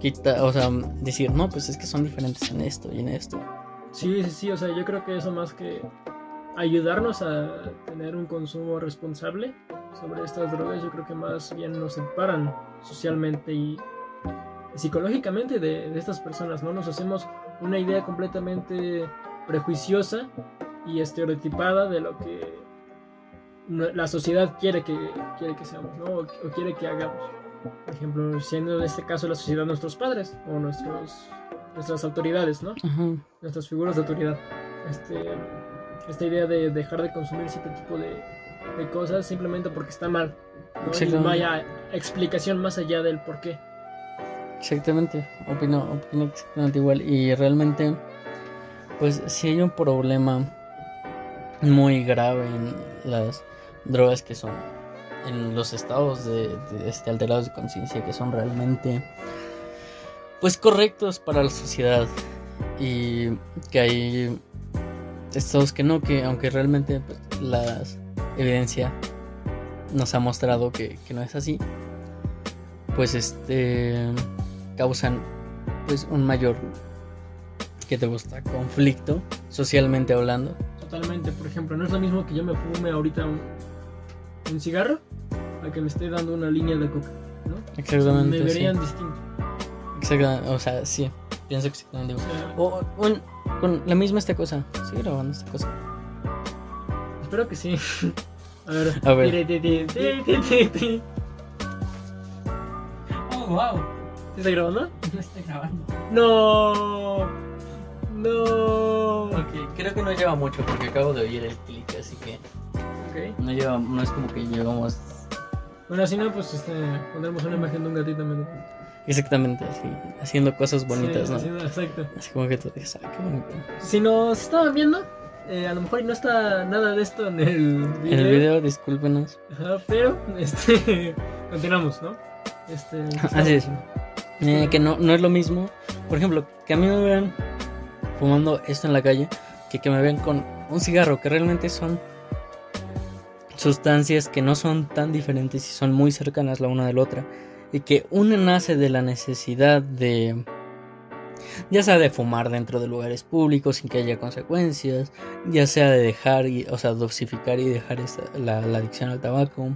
quitar, o sea, decir, no, pues es que son diferentes en esto y en esto. Sí, sí, sí, o sea, yo creo que eso más que ayudarnos a tener un consumo responsable sobre estas drogas, yo creo que más bien nos separan socialmente y psicológicamente de, de estas personas, ¿no? Nos hacemos una idea completamente prejuiciosa y estereotipada de lo que la sociedad quiere que, quiere que seamos, ¿no? O, o quiere que hagamos. Por ejemplo, siendo en este caso la sociedad nuestros padres o nuestros, nuestras autoridades, ¿no? Ajá. nuestras figuras de autoridad. Este, esta idea de dejar de consumir cierto tipo de, de cosas simplemente porque está mal. ¿no? No haya explicación más allá del por qué. Exactamente, opino, opino exactamente igual. Y realmente, pues si hay un problema muy grave en las drogas que son, en los estados de, de, este, alterados de conciencia que son realmente, pues correctos para la sociedad. Y que hay estados que no, que aunque realmente pues, la evidencia nos ha mostrado que, que no es así, pues este causan pues un mayor que te gusta conflicto socialmente hablando Totalmente, por ejemplo, no es lo mismo que yo me fume ahorita un, un cigarro a que me esté dando una línea de coca, ¿no? exactamente me sí. verían distinto. Exacta- o sea sí pienso exactamente O igual sea, o un- con la misma esta cosa sigue grabando esta cosa espero que sí. A ver. A ver. Oh, wow. ¿Sí está grabando? No estoy grabando. No. No. ok creo que no lleva mucho porque acabo de oír el clic así que Ok. no lleva no es como que llevamos Bueno, si no, pues este, pondremos una imagen de un gatito medio. Exactamente, así, haciendo cosas bonitas, Sí, ¿no? haciendo- exacto. Así como que tú dices, ah, qué bonito. Si nos estaban viendo, eh, a lo mejor no está nada de esto en el video. En el video, discúlpenos. Ajá, pero, este, continuamos, ¿no? Este, ¿qué estamos Así es. Eh, que no, no es lo mismo, por ejemplo, que a mí me vean fumando esto en la calle, que que me vean con un cigarro, que realmente son sustancias que no son tan diferentes y son muy cercanas la una de la otra, y que una nace de la necesidad de, ya sea de fumar dentro de lugares públicos sin que haya consecuencias, ya sea de dejar, y, o sea, dosificar y dejar esta- la, adicción al tabaco,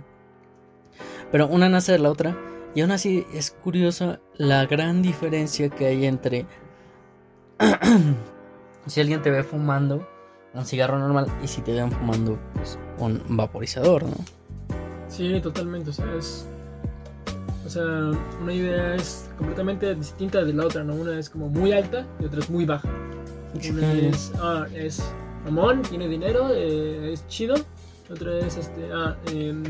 pero una nace de la otra. Y aún así es curioso la gran diferencia que hay entre si alguien te ve fumando un cigarro normal y si te ven fumando pues, un vaporizador, ¿no? Sí, totalmente, o sea, es... O sea, una idea es completamente distinta de la otra, ¿no? Una es como muy alta y otra es muy baja. Una es, ah, es mamón, tiene dinero, eh, es chido. Otra es, este, ah, em,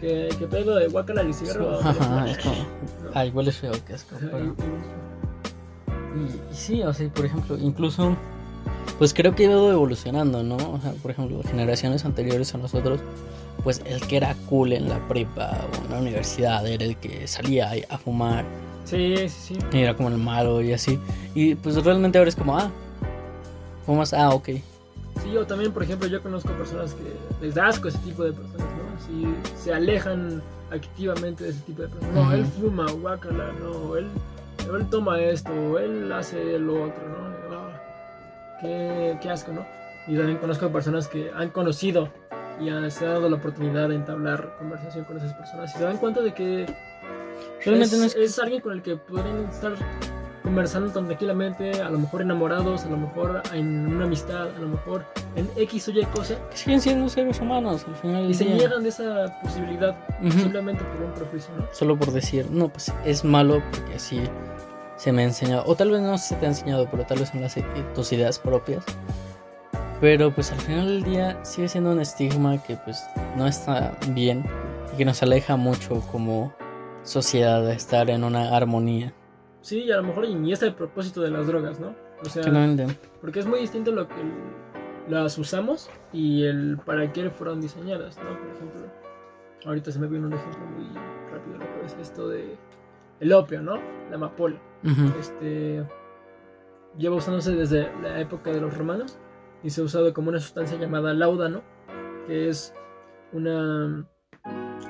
¿qué, qué pedo de guacala el cigarro? Ajá, es como, ¿no? ay, huele feo, qué asco. Ajá, pero- y- Y, y sí, o sea, por ejemplo, incluso, pues creo que ha ido evolucionando, ¿no? O sea, por ejemplo, generaciones anteriores a nosotros, pues el que era cool en la prepa o en la universidad era el que salía a, fumar Sí, sí, sí. y era como el malo y así. Y pues realmente ahora es como, ah, fumas, ah, ok. Sí, o también, por ejemplo, yo conozco personas que les da asco ese tipo de personas, ¿no? Así se alejan activamente de ese tipo de personas. No, Ujú. él fuma, guácala, no, él, él toma esto, o él hace lo otro, ¿no? Ah, qué, qué asco, ¿no? Y también conozco personas que han conocido y se han dado la oportunidad de entablar conversación con esas personas y se dan cuenta de que Realmente es, no es es alguien con el que pueden estar conversando tan tranquilamente, a lo mejor enamorados, a lo mejor en una amistad, a lo mejor en X o Y cosa, siguen siendo seres humanos al final y se niegan de esa posibilidad Ujú. simplemente por un prejuicio, ¿no? Solo por decir, no, pues es malo porque así se me ha enseñado. O tal vez no se te ha enseñado, pero tal vez son las, tus ideas propias. Pero pues al final del día sigue siendo un estigma que pues no está bien y que nos aleja mucho como sociedad de estar en una armonía. Sí, y a lo mejor y ni es el propósito de las drogas, ¿no? O sea, porque es muy distinto lo que las usamos y el para qué fueron diseñadas, ¿no? Por ejemplo, ahorita se me viene un ejemplo muy rápido a la cabeza, esto de el opio, ¿no? La amapola. Ujú. este lleva usándose desde la época de los romanos y se ha usado como una sustancia llamada laudano, que es una,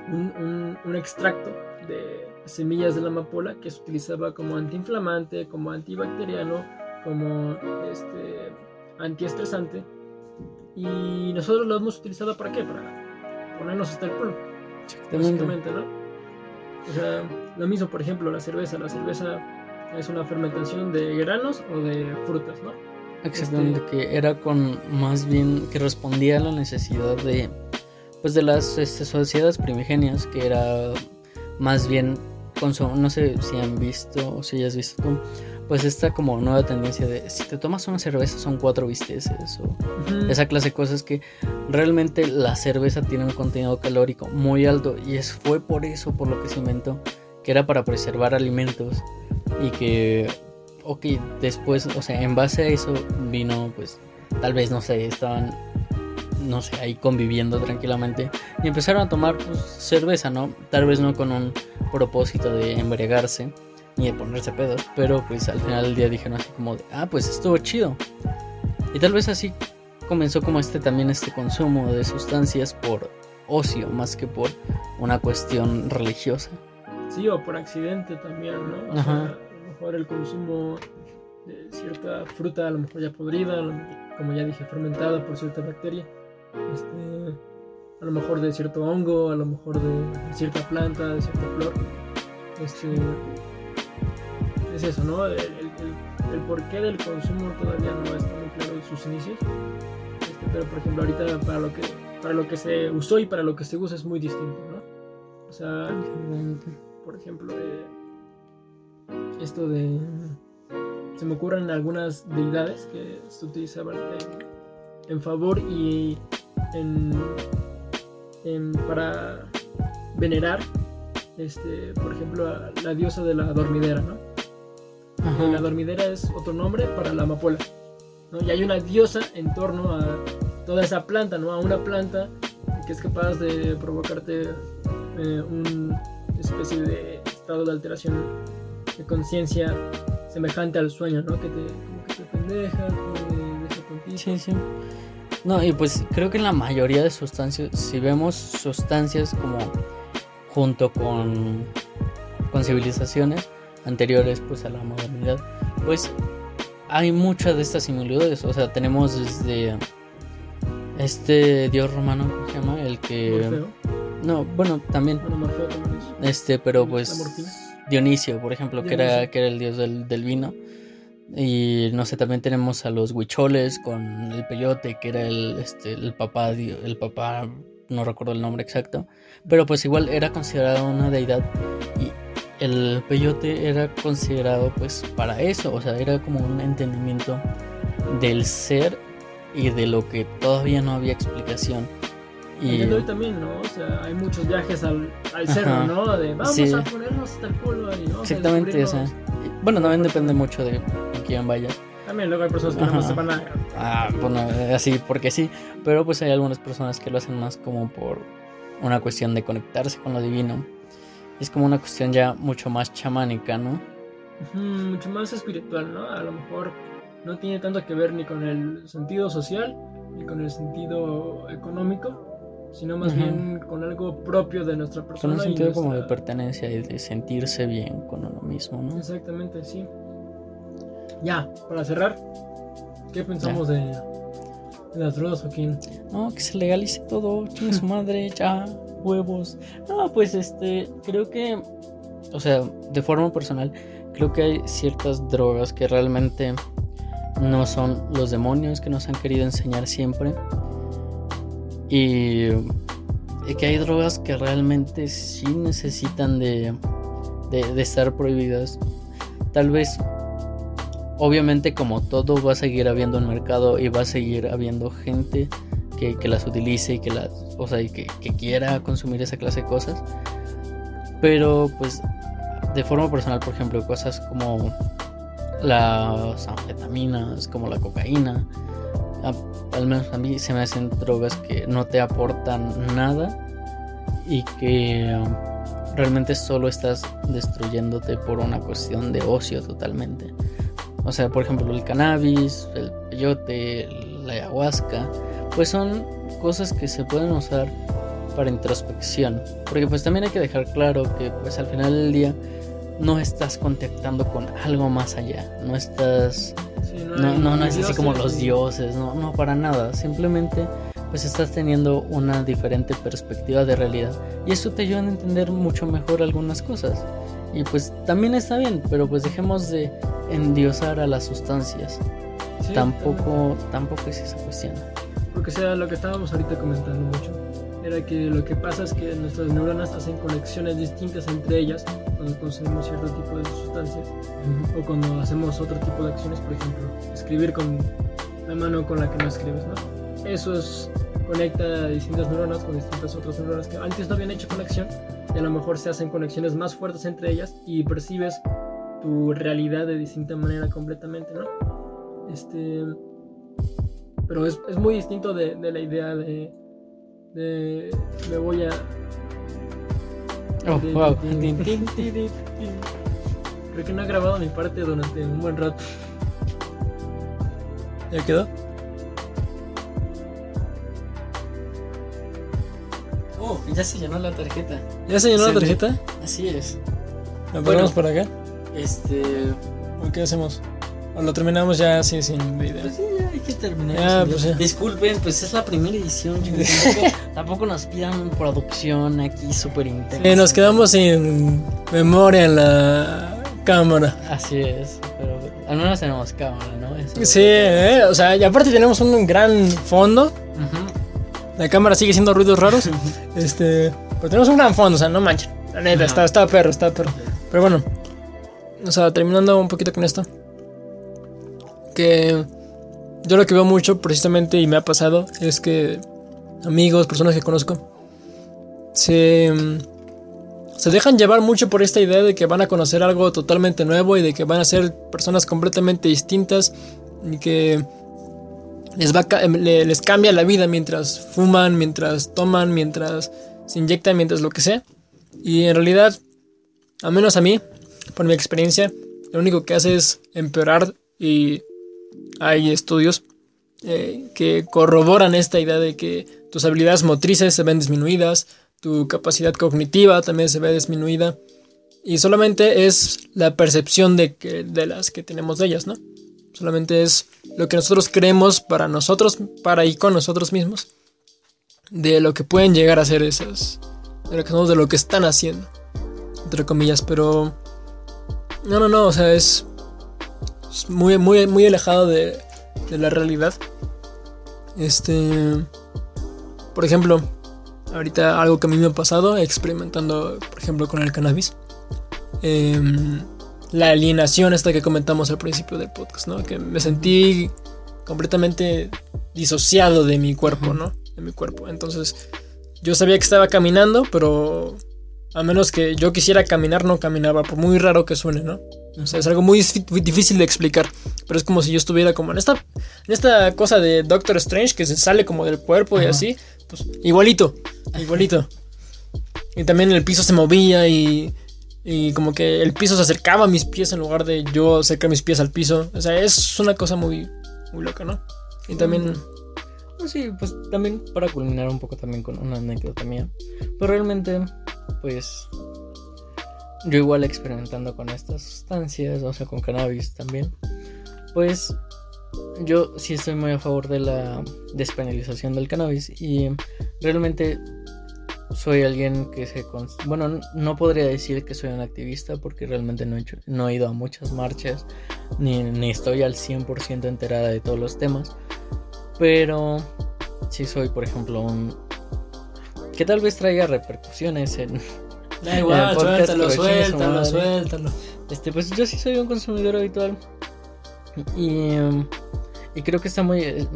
un, un- un extracto de semillas de la amapola que se utilizaba como antiinflamante, como antibacteriano, como este, antiestresante. Y nosotros lo hemos utilizado para qué? Para ponernos hasta el culo básicamente, ¿no? O sea, lo mismo, por ejemplo, la cerveza. La cerveza es una fermentación de granos o de frutas, ¿no? Exactamente, Este- que era con más bien que respondía a la necesidad de pues de las este, sociedades primigenias, que era más bien no sé si han visto o si hayas visto tú, pues esta como nueva tendencia de si te tomas una cerveza son cuatro bisteces o Ujú. esa clase de cosas que realmente la cerveza tiene un contenido calórico muy alto y es, fue por eso por lo que se inventó, que era para preservar alimentos y que, ok, después, o sea, en base a eso vino, pues, tal vez, no sé, estaban, no sé, ahí conviviendo tranquilamente y empezaron a tomar pues, cerveza, ¿no? Tal vez no con un propósito de embriagarse ni de ponerse pedos, pero pues al final del día dijeron así como de, ah, pues estuvo chido. Y tal vez así comenzó como este también este consumo de sustancias por ocio más que por una cuestión religiosa. Sí, o por accidente también, ¿no? O Ajá. sea, mejor el consumo de cierta fruta, a lo mejor ya podrida, como ya dije, fermentada por cierta bacteria. Este, a lo mejor de cierto hongo, a lo mejor de cierta planta, de cierta flor. Este, es eso, ¿no? El, el- el- el porqué del consumo todavía no está muy claro en sus inicios. Este, pero por ejemplo ahorita para lo que para lo que se usó y para lo que se usa es muy distinto, ¿no? O sea, por ejemplo, eh, esto de. Se me ocurren algunas deidades que se utilizaban en, en favor y en, en- para venerar este, por ejemplo, a la diosa de la dormidera, ¿no? Ajá. La dormidera es otro nombre para la amapola. ¿no? Y hay una diosa en torno a toda esa planta, ¿no? A una planta que es capaz de provocarte eh, una especie de estado de alteración de conciencia semejante al sueño, ¿no? Que te, como que te pendeja, que deja. Sí, sí. No, y pues creo que en la mayoría de sustancias, si vemos sustancias como junto con, con civilizaciones anteriores pues a la modernidad, pues hay muchas de estas similitudes. O sea, tenemos desde este dios romano, ¿cómo se llama? El que... Morfeo. No, bueno, también. Bueno, Morfeo también es. Este, pero pues. Dionisio, por ejemplo, que era, que era el dios del, del vino. Y no sé, también tenemos a los huicholes con el peyote, que era el, este, el papá, el papá, no recuerdo el nombre exacto, pero pues igual era considerado una deidad y el peyote era considerado pues para eso, o sea, era como un entendimiento del ser y de lo que todavía no había explicación. Y hoy también, ¿no? O sea, hay muchos viajes al, al cerro, ¿no? De vamos Sí. a ponernos hasta el culo ahí, ¿no? exactamente, o sea, bueno, también depende mucho de quién vaya. También luego hay personas que Ajá. se van a... Ah, bueno, así porque sí, pero pues hay algunas personas que lo hacen más como por una cuestión de conectarse con lo divino. Es como una cuestión ya mucho más chamánica, ¿no? Mucho más espiritual, ¿no? A lo mejor no tiene tanto que ver ni con el sentido social ni con el sentido económico, sino más bien con algo propio de nuestra Con persona. un y sentido como de pertenencia y de sentirse bien con uno mismo, ¿no? Exactamente, sí. Ya, para cerrar, ¿qué pensamos de, de las drogas, Joaquín? No, que se legalice todo, chingue su madre, ya, huevos. No, pues este, creo que, o sea, de forma personal, creo que hay ciertas drogas que realmente no son los demonios que nos han querido enseñar siempre. Y, y que hay drogas que realmente sí necesitan de, estar prohibidas. Tal vez obviamente como todo va a seguir habiendo un mercado y va a seguir habiendo gente que, las utilice y que las o sea y que quiera consumir esa clase de cosas pero pues de forma personal por ejemplo cosas como las anfetaminas como la cocaína al menos a mí se me hacen drogas que no te aportan nada y que um, realmente solo estás destruyéndote por una cuestión de ocio totalmente o sea, por ejemplo, el cannabis, el peyote, la ayahuasca, pues son cosas que se pueden usar para introspección. Porque pues también hay que dejar claro que pues al final del día no estás contactando con algo más allá. No estás... Sí, No, no, no es así como los dioses, no, no, para nada. Simplemente pues estás teniendo una diferente perspectiva de realidad. Y eso te ayuda a entender mucho mejor algunas cosas. Y pues también está bien, pero pues dejemos de endiosar a las sustancias. Sí, tampoco, tampoco es esa cuestión. Porque sea lo que estábamos ahorita comentando mucho. Era que lo que pasa es que nuestras neuronas hacen conexiones distintas entre ellas cuando consumimos cierto tipo de sustancias o cuando hacemos otro tipo de acciones, por ejemplo, escribir con la mano con la que no escribes, ¿no? Eso es, conecta distintas neuronas con distintas otras neuronas que antes no habían hecho conexión y a lo mejor se hacen conexiones más fuertes entre ellas y percibes tu realidad de distinta manera completamente, ¿no? Este, pero es, es muy distinto de, de la idea de, de me voy a Oh, wow. Creo que no he grabado mi parte durante un buen rato. ¿Ya quedó? Oh, ya se llenó la tarjeta. ¿Ya se llenó la tarjeta? Así es. ¿La Bueno. ponemos por acá? Este. ¿O qué hacemos? ¿O lo terminamos ya así sin video? Pues sí, ya hay que terminar. Ya, sin pues ya. Disculpen, pues es la primera edición. chicos. Tampoco, nos pidan producción aquí súper intensa. Sí, nos quedamos sin memoria en la cámara. Así es, pero al menos tenemos cámara, ¿no? Eso. Sí, eh, o sea, y aparte tenemos un gran fondo. La cámara sigue haciendo ruidos raros. este, pero tenemos un gran fondo, o sea, no manchen. La neta, Ajá. está, está perro, está perro. Pero bueno, o sea, terminando un poquito con esto. Que yo lo que veo mucho precisamente y me ha pasado es que amigos, personas que conozco, se, se dejan llevar mucho por esta idea de que van a conocer algo totalmente nuevo y de que van a ser personas completamente distintas y que les, va, les cambia la vida mientras fuman, mientras toman, mientras se inyectan, mientras lo que sea. Y en realidad, al menos a mí, por mi experiencia, lo único que hace es empeorar y hay estudios eh, que corroboran esta idea de que tus habilidades motrices se ven disminuidas, tu capacidad cognitiva también se ve disminuida y solamente es la percepción de, que, de las que tenemos de ellas, ¿no? Solamente es lo que nosotros creemos para nosotros, para y con nosotros mismos, de lo que pueden llegar a ser esas, de lo que, de lo que están haciendo, entre comillas, pero no, no, no, o sea, es, muy, muy, muy alejado de, de la realidad. Este, por ejemplo, ahorita algo que a mí me ha pasado experimentando, por ejemplo, con el cannabis. Em, la alienación esta que comentamos al principio del podcast, ¿no? Que me sentí completamente disociado de mi cuerpo, ¿no? De mi cuerpo. Entonces, yo sabía que estaba caminando, pero a menos que yo quisiera caminar, no caminaba, por muy raro que suene, ¿no? O sea, es algo muy difícil de explicar, pero es como si yo estuviera como en esta, en esta cosa de Doctor Strange que se sale como del cuerpo y así, pues igualito, igualito. Y también el piso se movía y y como que el piso se acercaba a mis pies en lugar de yo acercar mis pies al piso. O sea, es una cosa muy, muy loca, ¿no? Y también... Sí, pues también para culminar un poco también con una anécdota mía. Pero realmente, pues... Yo igual experimentando con estas sustancias, o sea, con cannabis también. Pues yo sí estoy muy a favor de la despenalización del cannabis y realmente soy alguien que se... Bueno, no podría decir que soy un activista porque realmente no he, no he ido a muchas marchas, ni, ni estoy al 100% enterada de todos los temas, pero sí soy, por ejemplo, un... que tal vez traiga repercusiones en... Da igual, suéltalo, suéltalo, suéltalo. Este, pues yo sí soy un consumidor habitual. Y, y creo que está muy eh,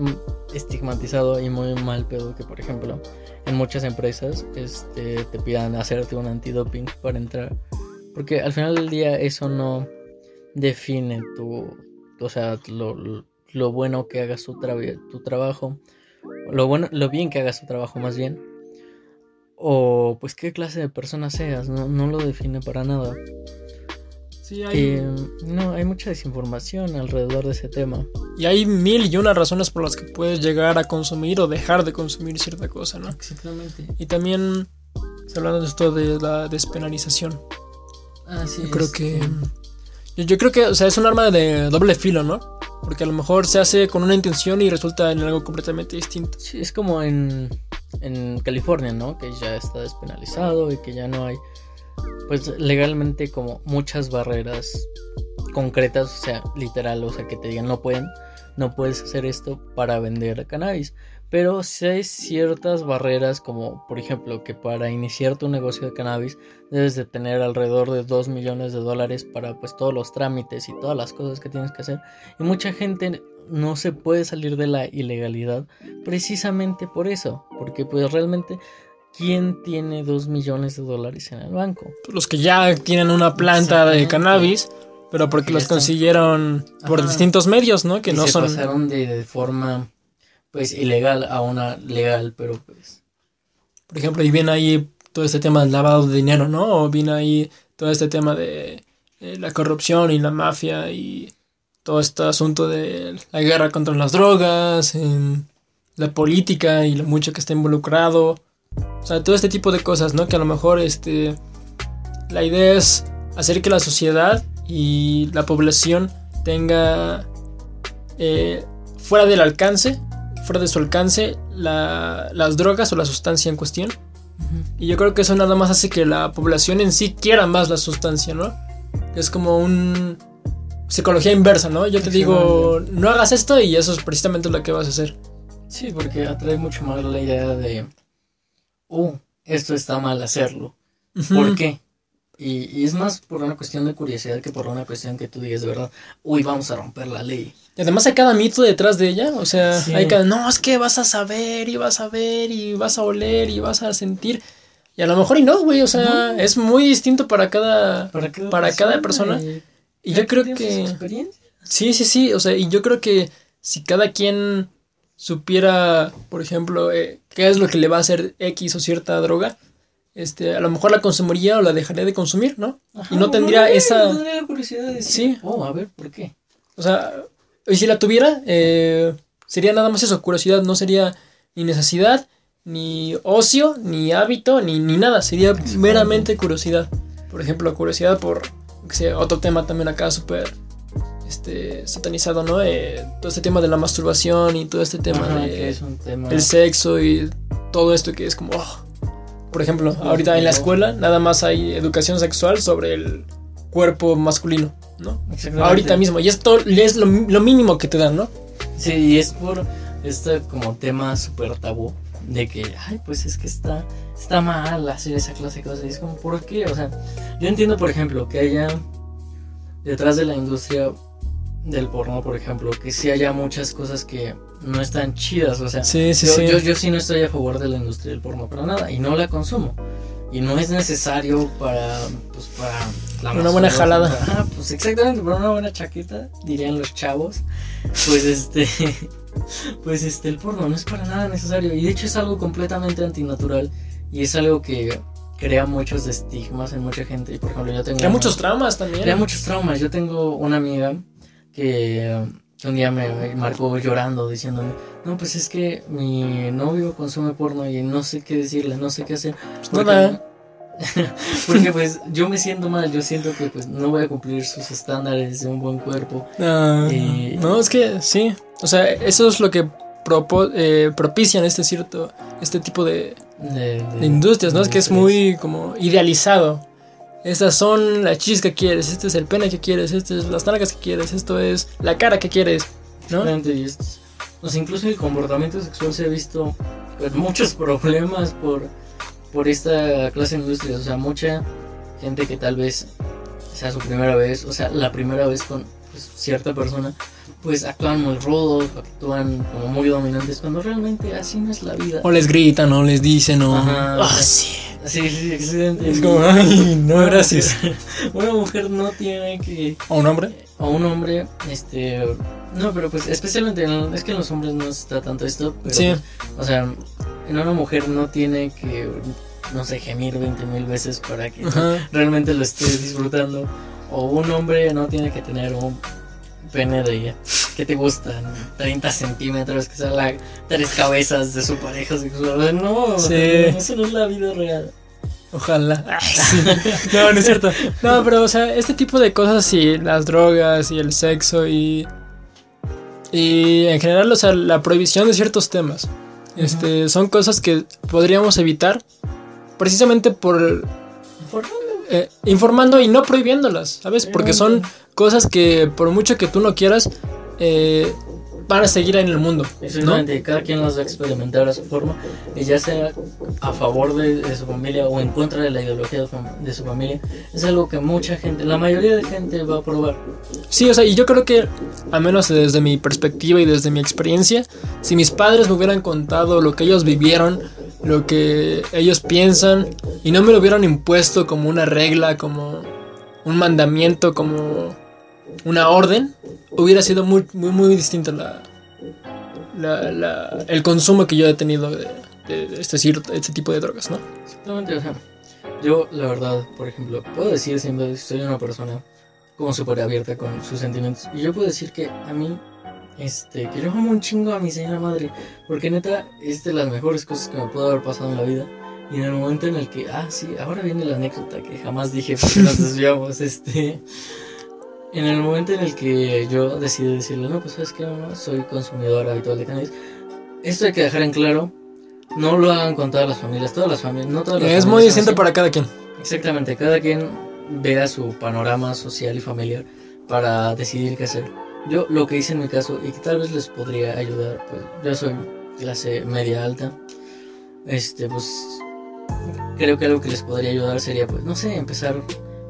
estigmatizado y muy mal pedo que, por ejemplo, en muchas empresas este, te pidan hacerte un antidoping para entrar. Porque al final del día eso no define tu, o sea, lo, lo bueno que hagas tu, tu trabajo, lo, bueno, lo bien que hagas tu trabajo más bien, o pues qué clase de persona seas, no, no lo define para nada. Sí, hay... no, hay mucha desinformación alrededor de ese tema. Y hay mil y una razones por las que puedes llegar a consumir o dejar de consumir cierta cosa, ¿no? Exactamente. Y también, hablando de esto de la despenalización. Yo creo que... Yo, yo, creo que, o sea, es un arma de doble filo, ¿no? Porque a lo mejor se hace con una intención y resulta en algo completamente distinto. Sí, es como en, en California, ¿no? Que ya está despenalizado y que ya no hay pues legalmente como muchas barreras concretas, o sea, literal, o sea, que te digan no pueden, no puedes hacer esto para vender cannabis. Pero si hay ciertas barreras como por ejemplo que para iniciar tu negocio de cannabis debes de tener alrededor de 2 millones de dólares para pues todos los trámites y todas las cosas que tienes que hacer. Y mucha gente no se puede salir de la ilegalidad precisamente por eso, porque pues realmente ¿quién tiene 2 millones de dólares en el banco? Los que ya tienen una planta de cannabis, pero porque los consiguieron por distintos medios, ¿no? Que no se son. pasaron de, forma, pues, ilegal a una legal, pero pues. Por ejemplo, y viene ahí todo este tema del lavado de dinero, ¿no? O viene ahí todo este tema de eh, la corrupción y la mafia y todo este asunto de la guerra contra las drogas, la política y lo mucho que está involucrado o sea, todo este tipo de cosas, ¿no? Que a lo mejor este, la idea es hacer que la sociedad y la población tenga eh, fuera del alcance, fuera de su alcance, las drogas o la sustancia en cuestión. Y yo creo que eso nada más hace que la población en sí quiera más la sustancia, ¿no? Es como un psicología inversa, ¿no? Yo te digo, no hagas esto y eso es precisamente lo que vas a hacer. Sí, porque atrae mucho más la idea de oh, esto está mal hacerlo. ¿Por qué? Y, es más por una cuestión de curiosidad que por una cuestión que tú digas de verdad, uy, vamos a romper la ley. Y además hay cada mito detrás de ella, o sea, hay cada, no, es que vas a saber y vas a ver y vas a oler y vas a sentir. Y a lo mejor y no, güey, o sea, es muy distinto para cada, Para cada para cada persona. y- Y yo creo que... Sí, sí, sí, o sea, y yo creo que si cada quien supiera, por ejemplo, eh, qué es lo que le va a hacer X o cierta droga, este, a lo mejor la consumiría o la dejaría de consumir, ¿no? Ajá, y no tendría no, esa... No tendría la curiosidad de decir, Sí. oh, a ver, ¿por qué? O sea, y si la tuviera, eh, sería nada más eso, curiosidad, no sería ni necesidad, ni ocio, ni hábito, ni, ni nada, sería meramente curiosidad. Por ejemplo, curiosidad por, que sé, otro tema también acá súper este, satanizado, ¿no? Eh, todo este tema de la masturbación y todo este tema Ajá, de, tema. del sexo y todo esto que es como... oh. Por ejemplo, ahorita en la escuela nada más hay educación sexual sobre el cuerpo masculino, ¿no? Ahorita mismo. Y esto es lo, lo mínimo que te dan, ¿no? Sí, y es por este como tema súper tabú de que, ay, pues es que está, está mal hacer esa clase de cosas. Y es como, ¿por qué? O sea, yo entiendo, por ejemplo, que haya detrás de la industria del porno, por ejemplo, que sí haya muchas cosas que no están chidas. O sea, Sí, sí, yo, sí. yo, yo sí no estoy a favor de la industria del porno para nada y no la consumo. Y no es necesario para, pues, para la Una buena jalada. para- Ajá, pues exactamente, para una buena chaqueta, dirían los chavos. Pues este, pues este, el porno no es para nada necesario. Y de hecho es algo completamente antinatural. Y es algo que crea muchos estigmas en mucha gente. Y por ejemplo, yo tengo... Crea una- muchos traumas también. Crea muchos traumas. Yo tengo una amiga que, un día me me marcó llorando diciéndome, no, pues es que mi novio consume porno y no sé qué decirle, no sé qué hacer. Porque, Nada. porque pues yo me siento mal, yo siento que pues no voy a cumplir sus estándares de un buen cuerpo. Ah, Y- No, es que sí. O sea, eso es lo que propo- eh, propician este cierto, este tipo de, De, de industrias, ¿no? Es que es muy como idealizado. Estas son las chichis que quieres, este es el pene que quieres, este es las nalgas que quieres, esto es la cara que quieres, ¿no? Exactamente, y es- o sea, incluso el comportamiento sexual se ha visto con muchos problemas por, por esta clase de industrias. O sea, mucha gente que tal vez sea su primera vez, o sea, la primera vez con pues, cierta persona, pues actúan muy rudos, actúan como muy dominantes, cuando realmente así no es la vida. O les gritan, o les dicen, o... Ajá. Ah, sí. Sí, sí, excelente. Es como, ay, no, gracias. Una mujer no tiene que ¿O un hombre? a un hombre, este, no, pero pues especialmente en- es que en los hombres no está tanto esto, pero, Sí. o sea, en una mujer no tiene que, no sé, gemir 20 mil veces para que Ajá. realmente lo esté disfrutando, o un hombre no tiene que tener un pene de, que te gustan? 30 centímetros, que sea la tres cabezas de su pareja sexual, no, Sí. eso no es la vida real. Ojalá. Ay, sí. No, no es cierto. No, pero, o sea, este tipo de cosas y las drogas y el sexo y. Y en general, o sea, la prohibición de ciertos temas. Este, son cosas que podríamos evitar precisamente por eh, informando y no prohibiéndolas, ¿sabes? Porque son cosas que por mucho que tú no quieras, eh, van a seguir en el mundo, ¿no? Cada quien las va a experimentar a su forma, y ya sea a favor de, de su familia o en contra de la ideología de su familia, es algo que mucha gente, la mayoría de gente va a probar. Sí, o sea, y yo creo que, al menos desde mi perspectiva y desde mi experiencia, si mis padres me hubieran contado lo que ellos vivieron, lo que ellos piensan, y no me lo hubieran impuesto como una regla, como un mandamiento, como una orden, hubiera sido muy, muy, muy distinta la, la- la- el consumo que yo he tenido de, de este, este tipo de drogas, ¿no? Exactamente, o sea, yo la verdad, por ejemplo, puedo decir siempre, soy una persona como súper abierta con sus sentimientos, y yo puedo decir que a mí, este, que yo amo un chingo a mi señora madre, porque neta es de las mejores cosas que me pudo haber pasado en la vida. Y en el momento en el que, ah, sí, ahora viene la anécdota que jamás dije porque nos desviamos, este. En el momento en el que yo decidí decirle, no, pues sabes que no, soy consumidor habitual de cannabis. Esto hay que dejar en claro. No lo hagan con todas las familias, todas las familias, no todas las Es muy familias distinto para cada quien. Exactamente, cada quien vea su panorama social y familiar para decidir qué hacer. Yo lo que hice en mi caso y que tal vez les podría ayudar, pues yo soy clase media alta, este pues creo que algo que les podría ayudar sería pues no sé, empezar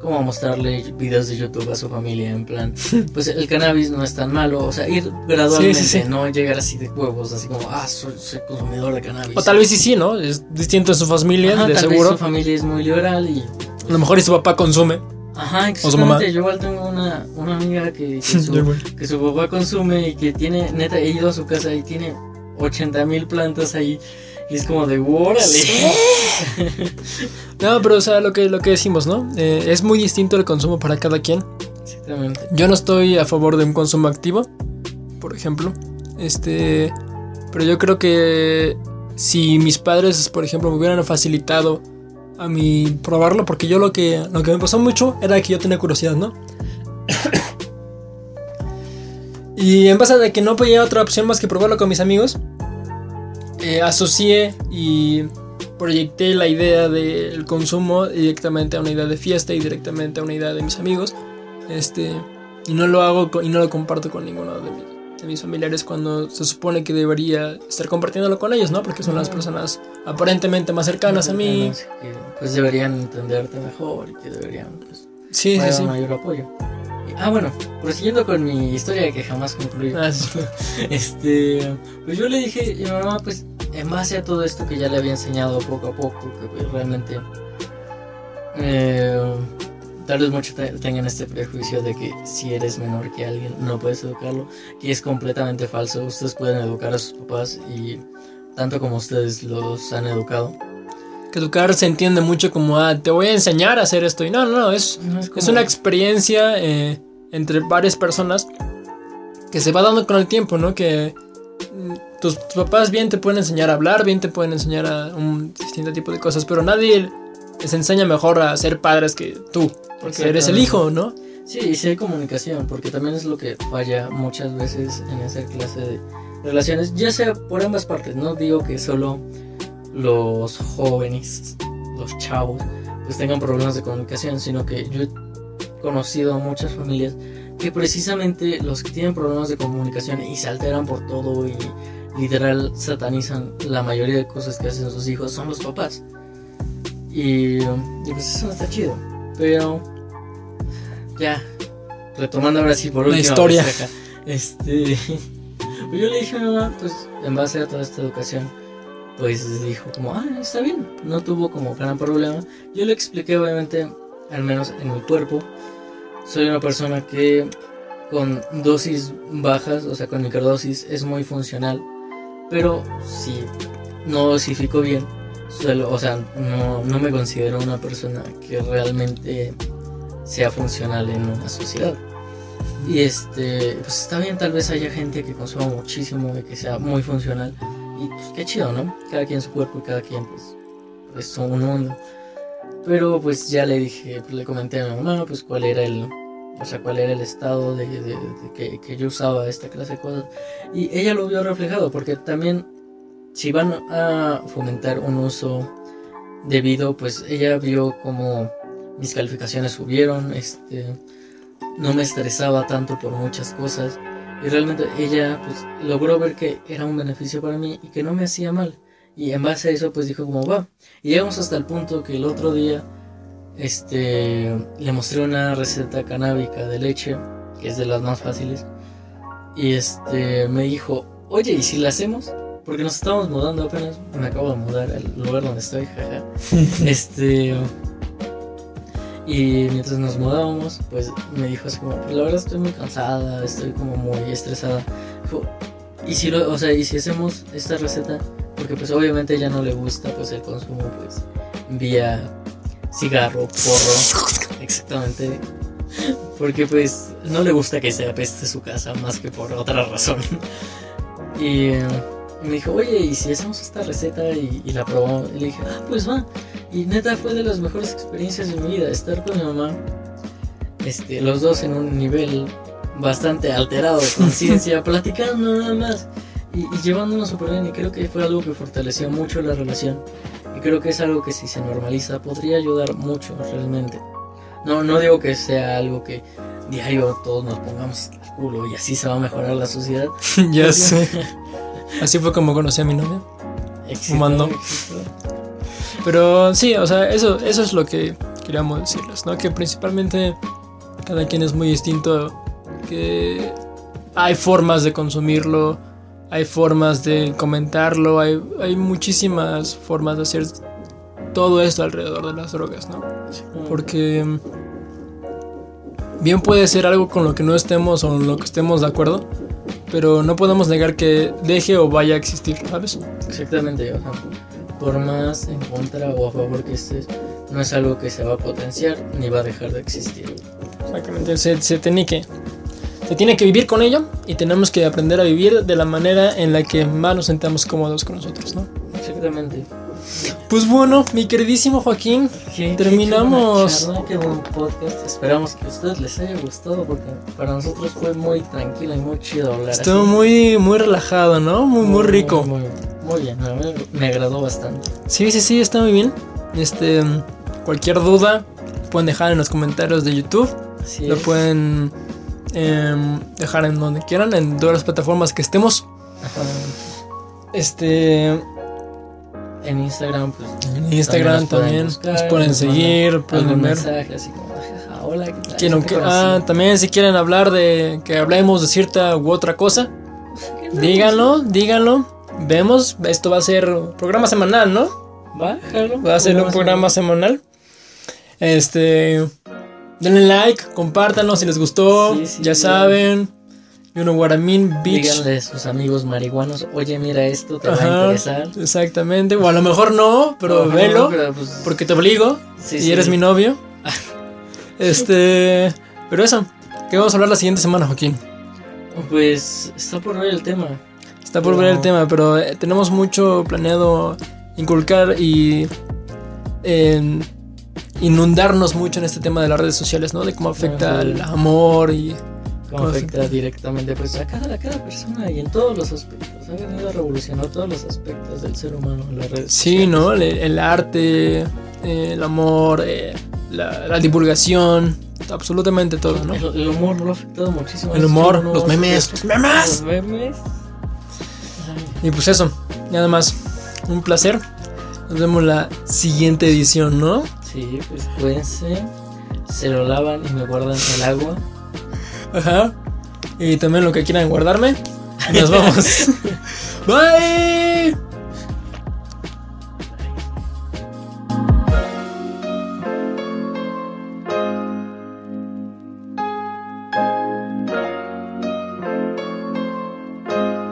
como mostrarle videos de YouTube a su familia, en plan, pues el cannabis no es tan malo, o sea, ir gradualmente, no llegar así de huevos, así como, ah, soy, consumidor de cannabis. O tal vez sí, sí, ¿no? Es distinto en su familia, de tal seguro. Vez su familia es muy liberal y... A lo mejor y su papá consume. Ajá, exactamente. Yo igual tengo una, una amiga que, que, su, que su papá consume y que tiene, neta, he ido a su casa y tiene 80 mil plantas ahí. Y es como de, órale. no, pero o sea, lo que, lo que decimos, ¿no? Eh, es muy distinto el consumo para cada quien. Exactamente. Yo no estoy a favor de un consumo activo, por ejemplo. Este. Pero yo creo que si mis padres, por ejemplo, me hubieran facilitado a mí probarlo, porque yo lo que, lo que me pasó mucho era que yo tenía curiosidad, ¿no? y en base a que no podía otra opción más que probarlo con mis amigos, eh, asocié y proyecté la idea del consumo directamente a una idea de fiesta y directamente a una idea de mis amigos. Este, y no lo hago y no lo comparto con ninguno de mis, de mis familiares cuando se supone que debería estar compartiéndolo con ellos, ¿no? Porque son las personas aparentemente más cercanas a mí. pues deberían entenderte mejor y que deberían pues, sí, sí, sí. mayor apoyo. Ah, bueno, prosiguiendo con mi historia que jamás concluí. Ah, este, pues yo le dije, mi mamá, pues en base a todo esto que ya le había enseñado poco a poco, que pues, realmente eh, tal vez muchos tengan este prejuicio de que si eres menor que alguien no puedes educarlo, que es completamente falso. Ustedes pueden educar a sus papás y tanto como ustedes los han educado. Que educar se entiende mucho como, ah, te voy a enseñar a hacer esto. Y no, no, no, es, es, una experiencia eh, entre varias personas que se va dando con el tiempo, ¿no? Que mm, tus, papás bien te pueden enseñar a hablar, bien te pueden enseñar a un distinto tipo de cosas, pero nadie les enseña mejor a ser padres que tú, porque eres el hijo, ¿no? Sí, y si hay comunicación, porque también es lo que falla muchas veces en esa clase de relaciones, ya sea por ambas partes, no digo que solo los jóvenes, los chavos, pues tengan problemas de comunicación, sino que yo conocido a muchas familias que precisamente los que tienen problemas de comunicación y se alteran por todo y literal satanizan la mayoría de cosas que hacen sus hijos son los papás. Y, pues eso no está chido. Pero ya, retomando ahora sí por una historia. este, pues yo le dije a mi mamá, pues en base a toda esta educación, pues dijo como, ah, está bien, no tuvo como gran problema. Yo le expliqué obviamente, al menos en mi cuerpo, soy una persona que con dosis bajas, o sea, con microdosis, es muy funcional. Pero si no dosifico bien, o sea, no, no me considero una persona que realmente sea funcional en una sociedad. Y este, pues está bien, tal vez haya gente que consuma muchísimo y que sea muy funcional. Y pues qué chido, ¿no? Cada quien su cuerpo y cada quien, pues, es un mundo. Pero pues ya le dije, pues le comenté a mi mamá, pues cuál era el, o sea, cuál era el estado de, que, que, yo usaba esta clase de cosas. Y ella lo vio reflejado, porque también si van a fomentar un uso debido, pues ella vio como mis calificaciones subieron, este, no me estresaba tanto por muchas cosas y realmente ella pues logró ver que era un beneficio para mí y que no me hacía mal. Y en base a eso pues dijo como va. Y llegamos hasta el punto que el otro día este le mostré una receta canábica de leche, que es de las más fáciles. Y este me dijo, "Oye, ¿y si la hacemos?" Porque nos estamos mudando apenas, me acabo de mudar al lugar donde estoy, jaja. este y mientras nos mudábamos, pues me dijo así como, pues la verdad estoy muy cansada, estoy como muy estresada. Dijo, y si lo, o sea, y si hacemos esta receta, porque pues obviamente ya no le gusta pues el consumo pues vía cigarro, porro, exactamente. Porque pues no le gusta que se apeste su casa más que por otra razón. Y me dijo, oye, ¿y si hacemos esta receta y, la probamos? Y le dije, ah, pues va. Y neta fue de las mejores experiencias de mi vida, estar con mi mamá, este, los dos en un nivel bastante alterado de conciencia, platicando nada más y, y llevándonos súper bien. Y creo que fue algo que fortaleció mucho la relación. Y creo que es algo que si se normaliza podría ayudar mucho realmente. No, no digo que sea algo que diario todos nos pongamos al culo y así se va a mejorar la sociedad. ya sé. Así fue como conocí a mi novia. Fumando. Pero sí, o sea, eso, eso es lo que, queríamos decirles, ¿no? Que principalmente cada quien es muy distinto, que hay formas de consumirlo, hay formas de comentarlo, hay, hay muchísimas formas de hacer todo esto alrededor de las drogas, ¿no? Porque bien puede ser algo con lo que no estemos o en lo que estemos de acuerdo, pero no podemos negar que deje o vaya a existir, ¿sabes? Exactamente, o sea, por más en contra o a favor que estés, no es algo que se va a potenciar ni va a dejar de existir. Exactamente, se, se tiene que se tiene que vivir con ello y tenemos que aprender a vivir de la manera en la que más nos sentamos cómodos con nosotros, ¿no? Exactamente. Pues bueno, mi queridísimo Joaquín, Qué- terminamos. Qué, charla, qué buen podcast. Esperamos que a ustedes les haya gustado porque para nosotros fue muy tranquilo y muy chido hablar. Estuvo así. muy, muy relajado, ¿no? Muy, muy rico. Muy, muy bien, me, me agradó bastante. Sí, sí, sí, está muy bien. Este, cualquier duda pueden dejar en los comentarios de YouTube. Así Lo es. pueden em, dejar en donde quieran, en todas las plataformas que estemos. Ajá. Este, En Instagram, pues. en Instagram nos pueden también buscar, nos pueden nos seguir, pueden ver. mensaje así como, "Jaja, hola, ¿qué tal? Quieren Yo te que- conocí". ah, también si quieren hablar de que hablemos de cierta u otra cosa, díganlo, díganlo. Vemos, esto va a ser programa semanal, ¿no? Va. Va a ser un programa semanal. Este, denle like, compártanlo si les gustó, Sí, sí, ya sí. saben. You know what I mean, bitch. Díganle a sus amigos marihuanos, oye, mira esto, te va a Ajá, interesar. exactamente. O a lo mejor no, pero Ajá, velo, pero, pues, porque te obligo y eres mi novio. Este, pero eso, ¿qué vamos a hablar la siguiente semana, Joaquín? Pues está por ver el tema. Está por No. ver el tema, pero eh, tenemos mucho planeado inculcar y eh, inundarnos mucho en este tema de las redes sociales, ¿no? De cómo afecta el amor y... Cómo Cómo afecta directamente pues, a, cada, a cada persona y en todos los aspectos. Ha venido a revolucionar todos los aspectos del ser humano en las redes Sí, sociales. ¿no? El, el arte, eh, el amor, eh, la, la divulgación, absolutamente todo, ¿no? El, el humor lo ha afectado muchísimo. El humor, los memes, los memes. Los memes. Ay, Y pues eso, nada más, un placer. Nos vemos la siguiente edición, ¿no? Sí, pues cuídense. Se lo lavan y me guardan el agua. Ajá. Y también lo que quieran guardarme. Nos vamos. Bye.